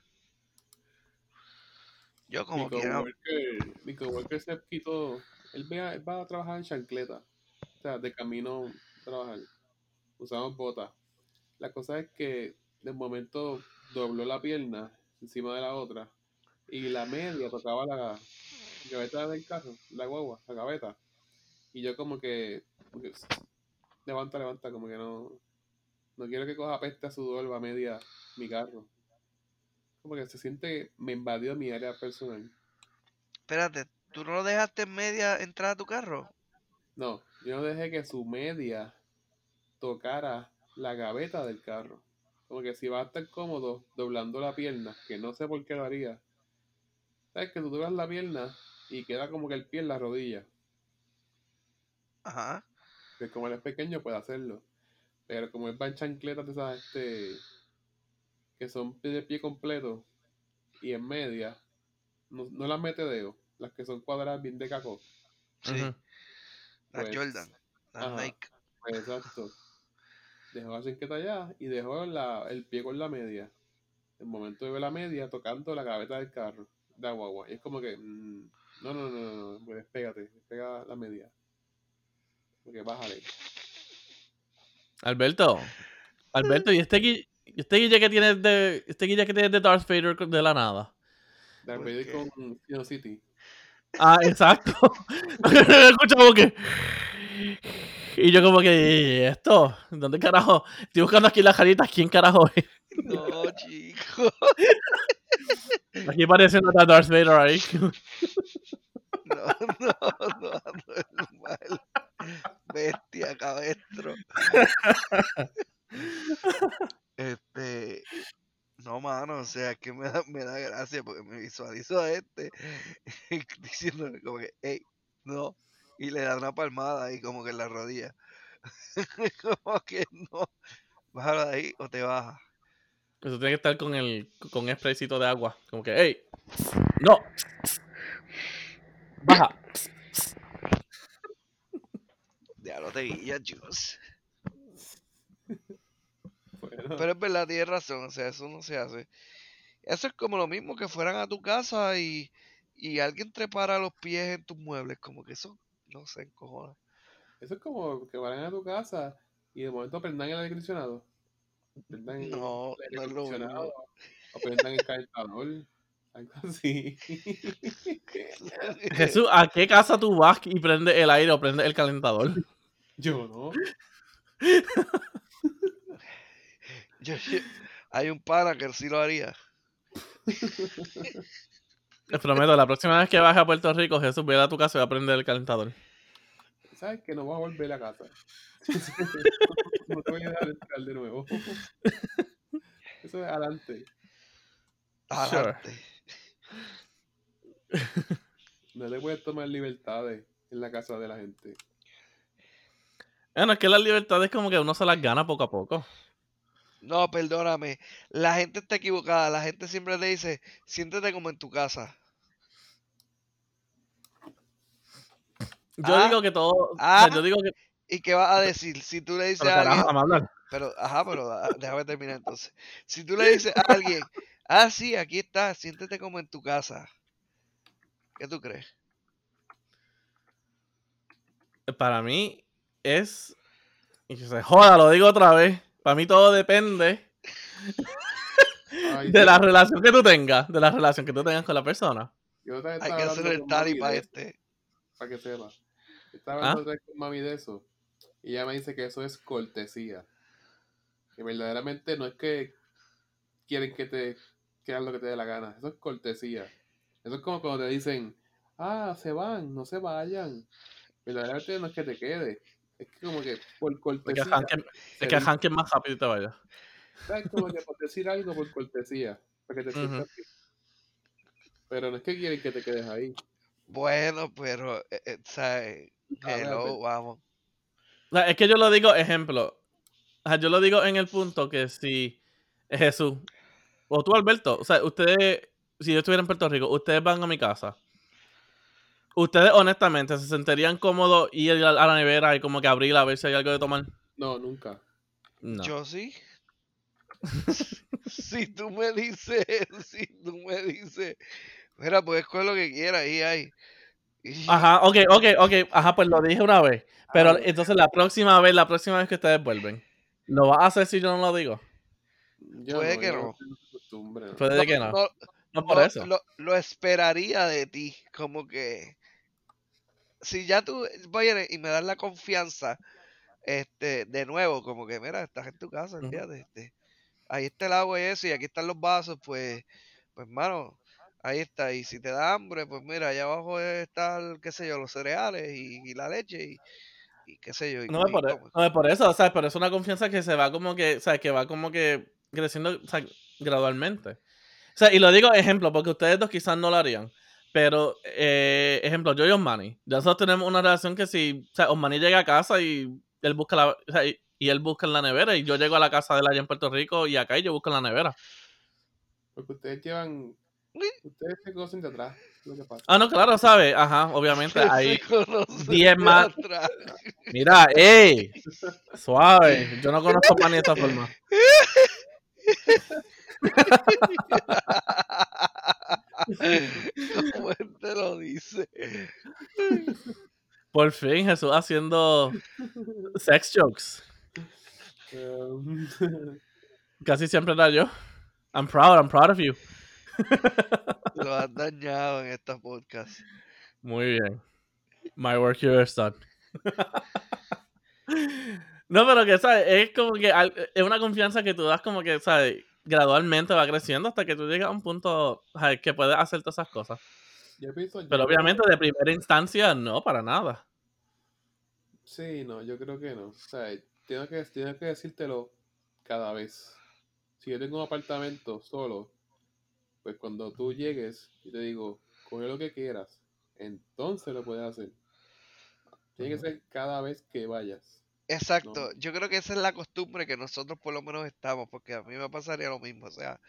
Yo Mi como quiera. coworker, mi coworker se quitó. Él, ve a- él va a trabajar en chancleta. O sea, de camino a trabajar. Usamos botas. La cosa es que de momento dobló la pierna encima de la otra y la media tocaba la gaveta del carro, la guagua, la gaveta. Y yo como que, como que, levanta, levanta, como que no, no quiero que coja peste a sudor a media mi carro. Como que se siente, me invadió mi área personal. Espérate, ¿tú no lo dejaste en media entrar a tu carro? No, yo no dejé que su media tocara la gaveta del carro. Como que si va a estar cómodo doblando la pierna, que no sé por qué lo haría. ¿Sabes que tú doblas la pierna y queda como que el pie en la rodilla? Ajá. Que como él es pequeño puede hacerlo. Pero como él va en chancletas de esas, este, que son de pie completo y en media, no, no las mete dedo, las que son cuadradas bien de caco. Sí. Ujú. La Pues, Jordan. La ajá. Nike. Pues exacto. Dejó la chancleta allá y dejó la, el pie con la media. El momento de ver la media tocando la gaveta del carro, la guagua. Y es como que, mm, no, no, no, no, no, pues despégate, despega la media. Porque bájale. Alberto. Alberto, ¿y este, este guille que tienes de. Este guille que tienes de Darth Vader de la nada? Darth ¿Por Vader con Sino City. Ah, exacto. Escucha como que. Y yo como que, ¿y esto? ¿Dónde carajo? Estoy buscando aquí las caritas. ¿Quién carajo es? No, chico. Aquí parece una Darth Vader ahí. No, no, no, normal. Bestia, cabestro. Este. No, mano, o sea, que me da, me da gracia porque me visualizo a este diciéndole como que, hey, no, y le da una palmada ahí como que en la rodilla. como que no, bájalo de ahí o te baja. Eso tiene que estar con el con spraycito de agua. Como que, ¡ey! ¡No! ¡Baja! Ya no te guillas, Juice. Bueno, Pero es verdad, tienes razón, o sea, eso no se hace. Eso es como lo mismo que fueran a tu casa y, y alguien trepara los pies en tus muebles, como que eso no se encojona. eso es como que van a tu casa y de momento prendan el aire acondicionado. Prendan el No, aire no es lo acondicionado. O prendan el calentador. Algo así. Jesús, ¿a qué casa tú vas y prendes el aire o prendes el calentador? Yo no. Yo- yo- hay un pana que sí lo haría. Les prometo, la próxima vez que baje a Puerto Rico, Jesús, voy a ir a tu casa y voy a prender el calentador. ¿Sabes que no vas a volver a casa? no te voy a dejar entrar de nuevo. Eso es adelante. Sure. Adelante. No le puedes tomar libertades en la casa de la gente. Bueno, es que la libertad es como que uno se las gana poco a poco. No, perdóname. La gente está equivocada. La gente siempre te dice, siéntete como en tu casa. Yo Ah. digo que todo. o Ah. sea, yo digo que. ¿Y qué vas a decir? Si tú le dices Pero a alguien, hablar. Pero, ajá, pero ah, déjame terminar entonces. Si tú le dices a alguien, ah, sí, aquí está, siéntete como en tu casa. ¿Qué tú crees? Para mí es. Y se joda, lo digo otra vez. Para mí todo depende Ay, de la relación que tú tengas. De la relación que tú tengas con la persona. yo Hay que hacer el mami para este. Para que sepa. Estaba ¿Ah? hablando otra vez con mami de eso. Y ella me dice que eso es cortesía. Que verdaderamente no es que quieren que te que hagas lo que te dé la gana. Eso es cortesía. Eso es como cuando te dicen, ah, se van, no se vayan. Verdaderamente no es que te quede. Es que como que por Es que cortesía. se es que arranquen más rápido y te vayas. ¿Sabes? Como que por decir algo por cortesía. Para que te sientas bien. Pero no es que quieren que te quedes ahí. Bueno, pero, eh, eh, ¿sabes? Ah, Hello, vamos. O sea, es que yo lo digo, ejemplo. Yo lo digo en el punto que si Jesús o tú, Alberto, o sea, ustedes, si yo estuviera en Puerto Rico, ustedes van a mi casa. Ustedes, honestamente, se sentirían cómodos ir a la nevera y como que abrir a ver si hay algo de tomar. No, nunca. No. Yo sí. si tú me dices, si tú me dices, mira, pues coge lo que quieras y ahí. Y- Ajá, ok, ok, ok. Ajá, pues lo dije una vez. Pero Ah, entonces la próxima vez, la próxima vez que ustedes vuelven. ¿Lo vas a hacer si yo no lo digo? Yo Puede que no. Puede que no. no, No por eso. Lo, lo esperaría de ti, como que si ya tú vienes y me das la confianza, este, de nuevo, como que mira, estás en tu casa, olvídate, este, ahí está el agua y eso, y aquí están los vasos, pues, pues mano, ahí está, y si te da hambre, pues mira, allá abajo están, qué sé yo, los cereales y, y la leche y, y qué sé yo, y, No es por, no eso, o sea, pero es una confianza que se va como que, o sea, que va como que creciendo o sea, gradualmente. O sea, y lo digo ejemplo, porque ustedes dos quizás no lo harían. Pero, eh, ejemplo, yo y Osmani. Nosotros tenemos una relación que si, o sea, Osmani llega a casa y él busca la, o sea, y, y él busca en la nevera, y yo llego a la casa de él allá en Puerto Rico y acá y yo busco en la nevera. Porque ustedes llevan. Ustedes se conocen de atrás. es Lo que pasa. Ah, no, claro, ¿sabes? Ajá, obviamente. Ahí, conocen 10 de más. atrás. mira, ey, suave. Yo no conozco a Osmani de esa forma. ¿Cómo él te lo dice? Por fin, Jesús haciendo sex jokes. Um, Casi siempre era yo. I'm proud, I'm proud of you. Lo has dañado en esta podcast. Muy bien. My work here is done. no, pero que, ¿sabes? Es como que es una confianza que tú das como que, ¿sabes? Gradualmente va creciendo hasta que tú llegas a un punto que puedes hacer todas esas cosas. yo pienso. Pero yo- obviamente de primera instancia, no, para nada. Sí, no, yo creo que no. O sea, tengo que, tengo que decírtelo cada vez. Si yo tengo un apartamento solo, pues cuando tú llegues, yo te digo, coge lo que quieras. Entonces lo puedes hacer. Tiene que ser cada vez que vayas. Exacto, No. yo creo que esa es la costumbre que nosotros por lo menos estamos, porque a mí me pasaría lo mismo, o sea,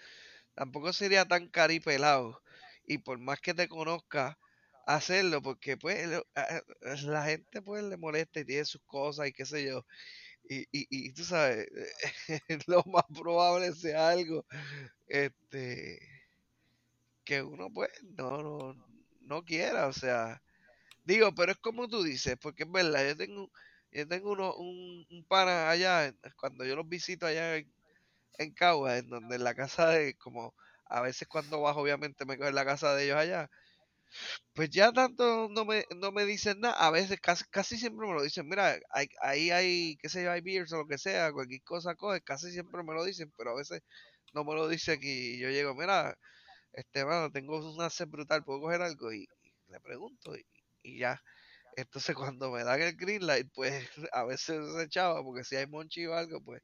tampoco sería tan caripelado y por más que te conozca, hacerlo, porque pues lo- a- a- la gente pues le molesta y tiene sus cosas y qué sé yo, y, y, y tú sabes, lo más probable sea algo, este, que uno pues no, no, no quiera, o sea, digo, pero es como tú dices, porque es verdad, yo tengo, yo tengo uno, un, un pana allá, cuando yo los visito allá en, en Cagua, en donde en la casa de, como a veces cuando bajo obviamente me quedo en la casa de ellos allá, pues ya tanto no me, no me dicen nada, a veces casi, casi siempre me lo dicen, mira, hay- ahí hay, qué sé yo, hay beers o lo que sea, cualquier cosa coge, casi siempre me lo dicen, pero a veces no me lo dicen y yo llego, mira, este mano, tengo una sed brutal, ¿puedo coger algo? Y, le pregunto y ya. Entonces cuando me dan el green light, pues a veces se echaba, porque si hay monchi o algo, pues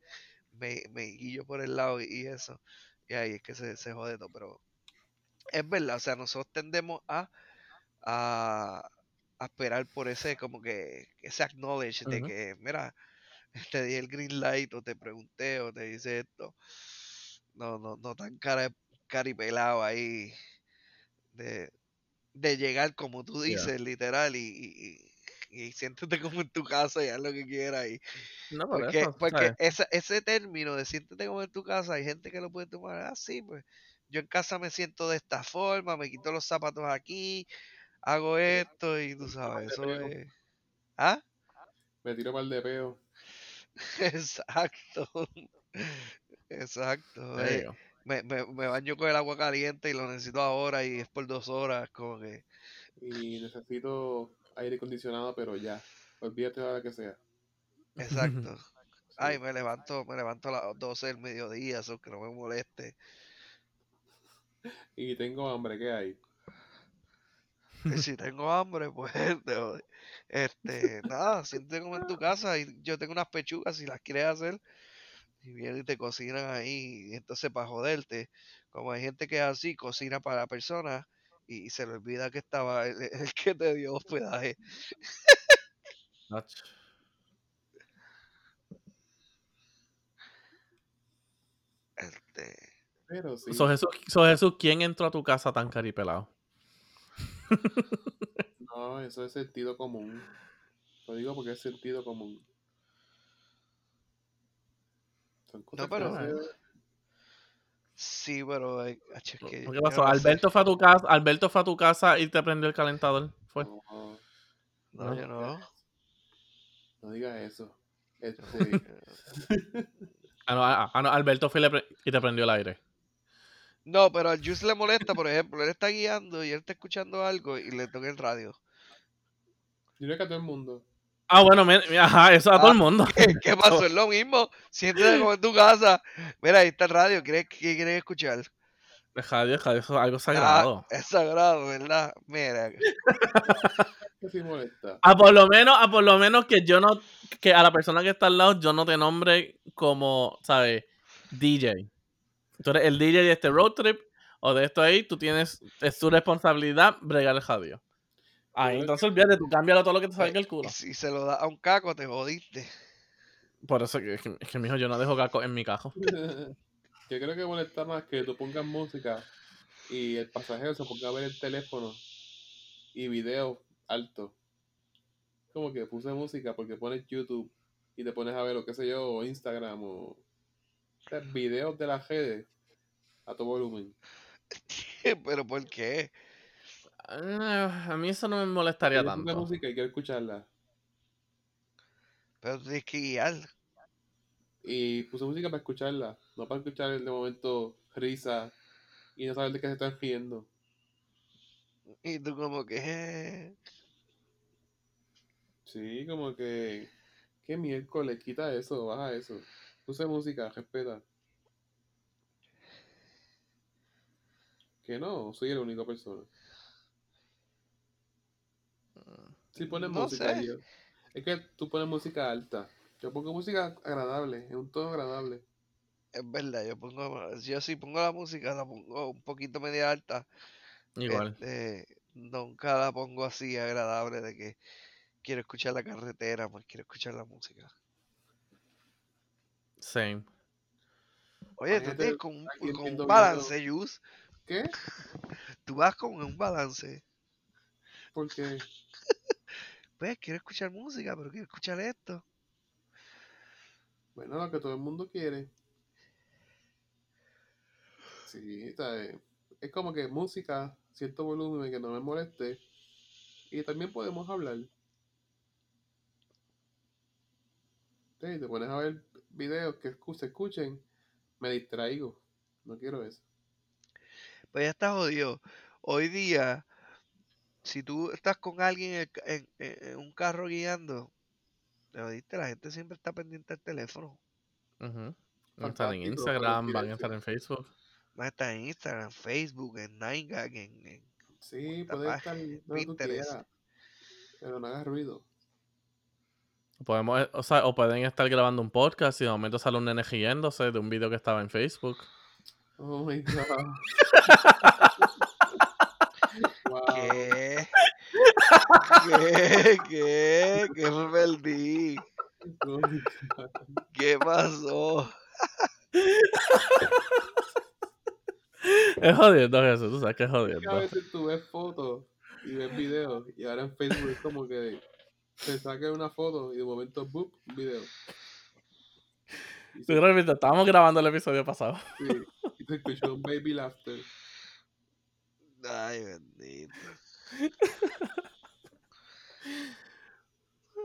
me, me guillo por el lado y, y eso. Y ahí es que se, se jode todo, pero es verdad, o sea, nosotros tendemos a, a, a esperar por ese, como que, ese acknowledge de que, mira, te di el green light o te pregunté o te dice esto. No, no, no tan cara, caripelado ahí de, de llegar como tú Yeah. dices, literal, y, y, y- siéntete como en tu casa y haz lo que quieras. Y, No, por porque eso. porque ese, ese término de siéntete como en tu casa, hay gente que lo puede tomar así, pues yo en casa me siento de esta forma, me quito los zapatos aquí, hago esto y tú sabes, eso es... ¿Ah? Me tiro el de peo. Exacto. Exacto. Eh, me, me, me baño con el agua caliente y lo necesito ahora y es por dos horas, como que... Y necesito aire acondicionado, pero ya. Olvídate de la que sea. Exacto. Sí. Ay, me levanto, me levanto a las 12 del mediodía, eso que no me moleste. Y tengo hambre, ¿qué hay? Y si tengo hambre, pues, te jode. este, nada, siéntete como en tu casa y yo tengo unas pechugas si las quieres hacer y vienen y te cocinan ahí. Y entonces, para joderte, como hay gente que es así, cocina para la y, se le olvida que estaba el, el que te dio hospedaje. Este, Pero sí. So, Jesús, so, Jesús, ¿quién entró a tu casa tan caripelado? No, eso es sentido común. Lo digo porque es sentido común. Son cosas pero- sí, pero es que ¿Qué pasó? no. Alberto fue a tu casa, Alberto fue a tu casa y te prendió el calentador. Fue. No, No, yo no. no digas eso. Este, Ah, no, ah, ah, no, Alberto fue y le pre- y te prendió el aire. No, pero al Juice le molesta, por ejemplo, él está guiando y él está escuchando algo y le toca el radio. yo creo que a todo el mundo. Ah, bueno, mira, ajá, eso a todo el mundo. ¿Qué, qué pasó? Es lo mismo. Siéntate como en tu casa. Mira, ahí está el radio. ¿Qué qué quieres escuchar? El radio, el radio, eso es algo Ah, sagrado. es sagrado, ¿verdad? Mira. Sí molesta. A por lo menos, a por lo menos que yo no, que a la persona que está al lado yo no te nombre como, ¿sabes? DJ. Tú eres el DJ de este road trip o de esto ahí, tú tienes, es tu responsabilidad bregar el radio. Ahí, entonces olvídate, tú cámbialo todo lo que te salga el culo. Si se lo da a un caco, te jodiste. Por eso que, es que, es que, mijo, yo no dejo caco en mi cajo. Yo creo que molesta más que tú pongas música y el pasajero se ponga a ver el teléfono y videos altos. Como que puse música porque pones YouTube y te pones a ver lo que sé yo, o Instagram o o sea, videos de las redes a todo volumen. ¿Pero por qué? Ah, A mí eso no me molestaría Yo puse tanto. música y quiero escucharla. Pero tienes que guiar. Y puse música para escucharla, no para escuchar de momento risa y no saber de qué se están riendo. Y tú como que... eh, Sí, como que. ¿Qué miércoles? Quita eso, baja eso. Puse música, respeta. Que no, soy la única persona. Si pones No música, sé. yo. Es que tú pones música alta. Yo pongo música agradable, en un tono agradable. Es verdad, yo pongo... Yo si pongo la música, la pongo un poquito media alta. Igual. Este, nunca la pongo así agradable de que quiero escuchar la carretera, pues quiero escuchar la música. Same. Oye, tú tienes con con un balance, Yus. ¿Qué? Tú vas con un balance. Porque Pues quiero escuchar música, pero quiero escuchar esto. Bueno, lo que todo el mundo quiere. Sí, ¿sabes? Es como que música, cierto volumen que no me moleste. Y también podemos hablar. Sí, te pones a ver videos que se escuchen, me distraigo. No quiero eso. Pues ya está jodido. Hoy día, si tú estás con alguien en, en- en- en un carro guiando, te jodiste, la gente siempre está pendiente al teléfono. Ujú. Van a estar en Instagram, van a estar en Facebook. Más está en Instagram, Facebook, en 9gag, en, en- Sí, madre, estar tú Pinterest. quieras. Pero no hagas ruido. Podemos, eh, o, sea, o pueden estar grabando un podcast y de momento sale un nene riéndose de un video que estaba en Facebook. Oh my god. wow. ¿Qué? ¿Qué? ¿Qué? ¿Qué me perdí? ¿Qué pasó? Es jodiendo eso, tú sabes que es Es que a jodiendo. veces tú ves fotos y ves videos y ahora en Facebook es como que te sacan una foto y de momento ¡bup! un video. Se, repito, estábamos grabando el episodio pasado. sí, y se escuchó un baby laughter. Ay, bendito.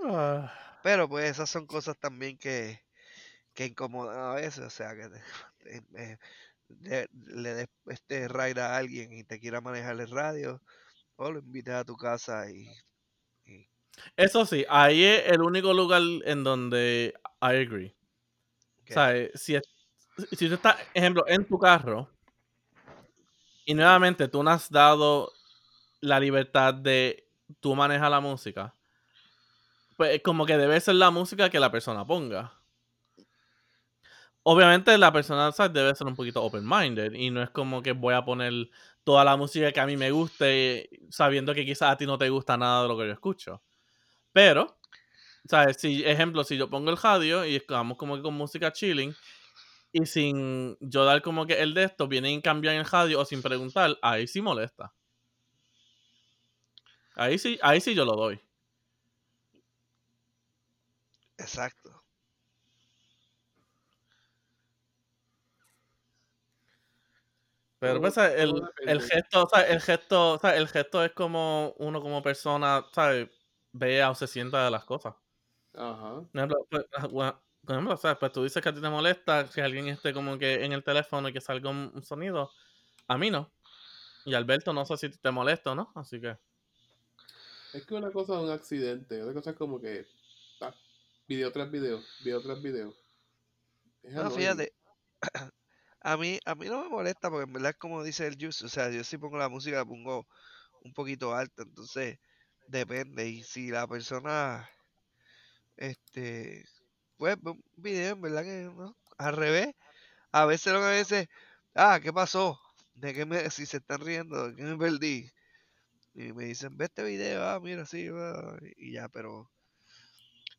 Ah, Pero pues esas son cosas también que, que incomodan a veces, o sea, que te- te- eh, le, des este ride a alguien y te quiera manejar el radio, o lo invites a tu casa y, Eso sí, ahí es el único lugar en donde I agree. ¿qué? ¿Sabes? Si, es- si tú estás, ejemplo, en tu carro y nuevamente tú no has dado la libertad de tú manejar la música, pues como que debe ser la música que la persona ponga. Obviamente la persona ¿sabes? debe ser un poquito open-minded y no es como que voy a poner toda la música que a mí me guste sabiendo que quizás a ti no te gusta nada de lo que yo escucho. Pero, ¿sabes? Si, ejemplo, si yo pongo el radio y estamos como que con música chilling y sin yo dar como que el de esto, vienen y cambian el radio o sin preguntar, ahí sí molesta. Ahí sí, ahí sí yo lo doy. Exacto. Pero pues, el, el gesto, ¿sabes? El gesto, ¿sabes? El gesto es como uno como persona, ¿sabes? Vea o se sienta de las cosas. Ajá. Por ejemplo, pues, ah, por ejemplo, pues tú dices que a ti te molesta que alguien esté como que en el teléfono y que salga un, un sonido. A mí no. Y Alberto no sé si te molesta o no, así que... Es que una cosa es un accidente, otra cosa es como que. ah, video tras video, video tras video. Es No, fíjate. A mí, a mí no me molesta porque en verdad es como dice el Juice. O sea, yo si pongo la música la pongo un poquito alta. Entonces, depende. Y si la persona, este, pues un video, en verdad que no. Al revés. A veces lo que me dice, ah, ¿qué pasó? ¿De qué me, si se están riendo? ¿De qué me perdí? Y me dicen, ve este video, ah, mira, sí, va", y ya, pero,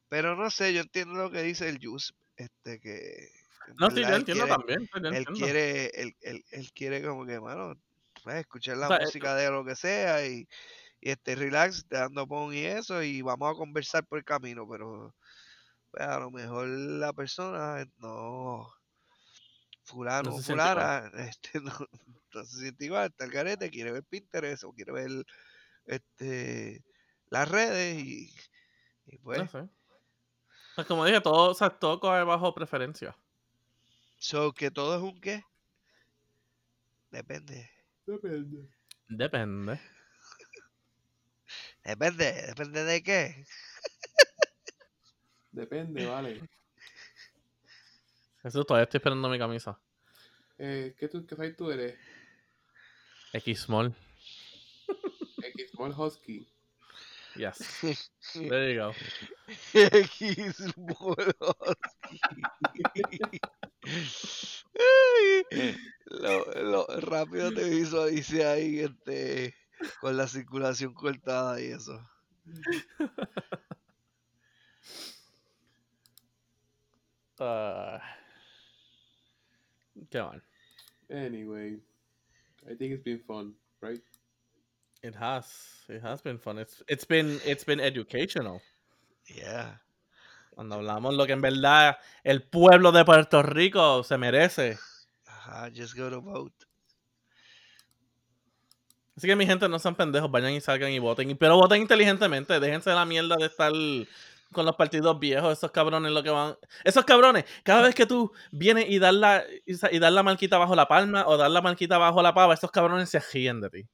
pero no sé, yo entiendo lo que dice el Juice, este, que, No, sí, yo entiendo quiere- también. yo él entiendo. quiere, él, él, él quiere como que, mano, pues, escuchar la sea, eh, música de lo que sea y, y este relax, te dando pon y eso, y vamos a conversar por el camino, pero pues, a lo mejor la persona no fulano fulana, este no, no se siente igual, está el garete, quiere ver Pinterest o quiere ver este las redes y, y pues, No sé. Pues como dije, todo, o sea, todo coge bajo preferencia. so que todo es un qué, depende. Depende. Depende. Depende, depende de qué. Depende, vale. Jesús, todavía estoy esperando mi camisa. Eh, ¿Qué, tú, qué size tú eres? X-Small. X Small Husky. Yes. There you go. X Ay, lo, lo rápido te visualicé ahí este, con la circulación cortada y eso. Ah. qué mal. Anyway, I think it's been fun, right? It has. It has been fun. It's, it's been it's been educational. Yeah. Cuando hablamos lo que en verdad el pueblo de Puerto Rico se merece. Ajá, just go to vote. Así que mi gente, no sean pendejos, vayan y salgan y voten. Pero voten inteligentemente, déjense de la mierda de estar con los partidos viejos, esos cabrones lo que van. Esos cabrones, cada vez que tú vienes y das la, y la marquita bajo la palma o dar la marquita bajo la pava, esos cabrones se ríen de ti.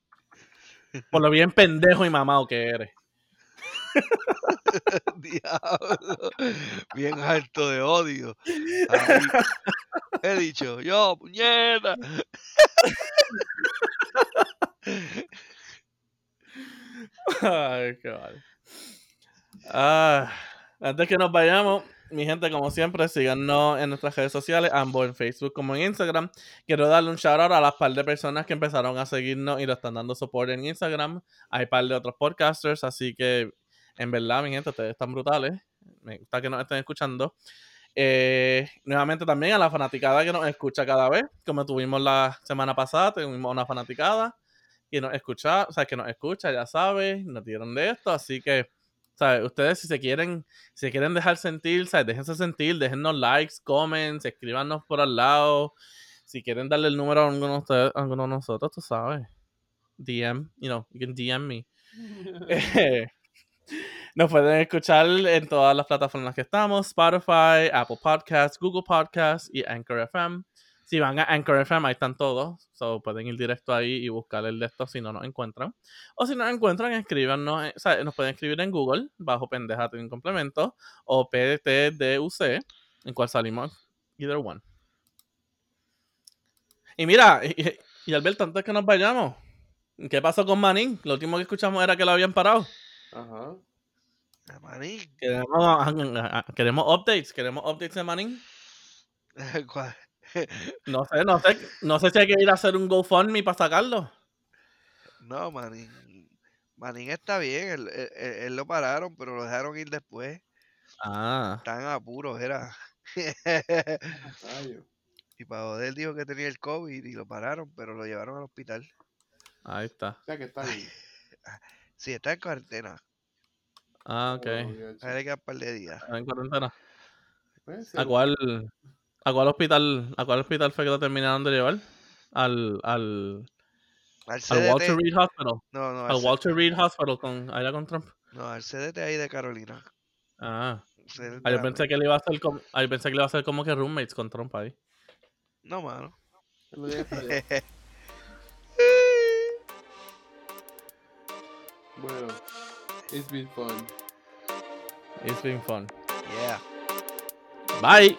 Por lo bien pendejo y mamado que eres. Diablo. Bien alto de odio. He dicho, yo, puñeta. Ay, qué mal. Ah, antes que nos vayamos, mi gente, como siempre, síganos en nuestras redes sociales, ambos en Facebook como en Instagram. Quiero darle un shout out a las par de personas que empezaron a seguirnos y lo están dando soporte en Instagram. Hay par de otros podcasters, así que en verdad, mi gente, ustedes están brutales. Me gusta que nos estén escuchando. Eh, nuevamente también a la fanaticada que nos escucha cada vez, como tuvimos la semana pasada, tuvimos una fanaticada que nos escucha, o sea, que nos escucha, ya sabes, nos dieron de esto, así que, Ustedes si se quieren, si se quieren dejar sentir, ¿sabes? Déjense sentir, déjennos likes, comments, escríbanos por al lado, si quieren darle el número a alguno de ustedes, a alguno de nosotros, tú sabes, DM, you know, you can DM me. Eh, Nos pueden escuchar en todas las plataformas que estamos: Spotify, Apple Podcasts, Google Podcasts y Anchor FM. Si van a Anchor FM, ahí están todos. So, pueden ir directo ahí y buscar el de estos si no nos encuentran. O si nos encuentran, escríbanos. eh, O sea, nos pueden escribir en Google, bajo pendejate en complemento, o PTDUC, en cual salimos either one. Y mira, y, y Alberto, antes que nos vayamos, ¿qué pasó con Manín? Lo último que escuchamos era que lo habían parado. Ajá. Manín. Queremos, queremos updates, queremos updates de Manning. ¿Cuál? No sé, no sé, no sé si hay que ir a hacer un GoFundMe para sacarlo. No, Manín. Manín está bien. Él, él- él- lo pararon, pero lo dejaron ir después. Ah, Tan apuros, era. Y para joder dijo que tenía el COVID y lo pararon, pero lo llevaron al hospital. ahí está. O sea que está bien. Sí, está en cuarentena. Ah, ok. Ya, A él le quedan un par de días. En cuarentena. puede ser. ¿A cuál, a cuál hospital, a cuál hospital fue que lo terminaron de llevar? Al, al, Al al. Walter Reed Hospital. No, no, Al al, Walter Reed Hospital con, allá con Trump. no, al CDT ahí de Carolina. Ah, Ah, yo la- pensé que le iba a hacer como, ah, yo pensé que le iba a hacer como que roommates con Trump ahí. No, mano. Bueno, it's been fun. It's been fun. yeah. Bye.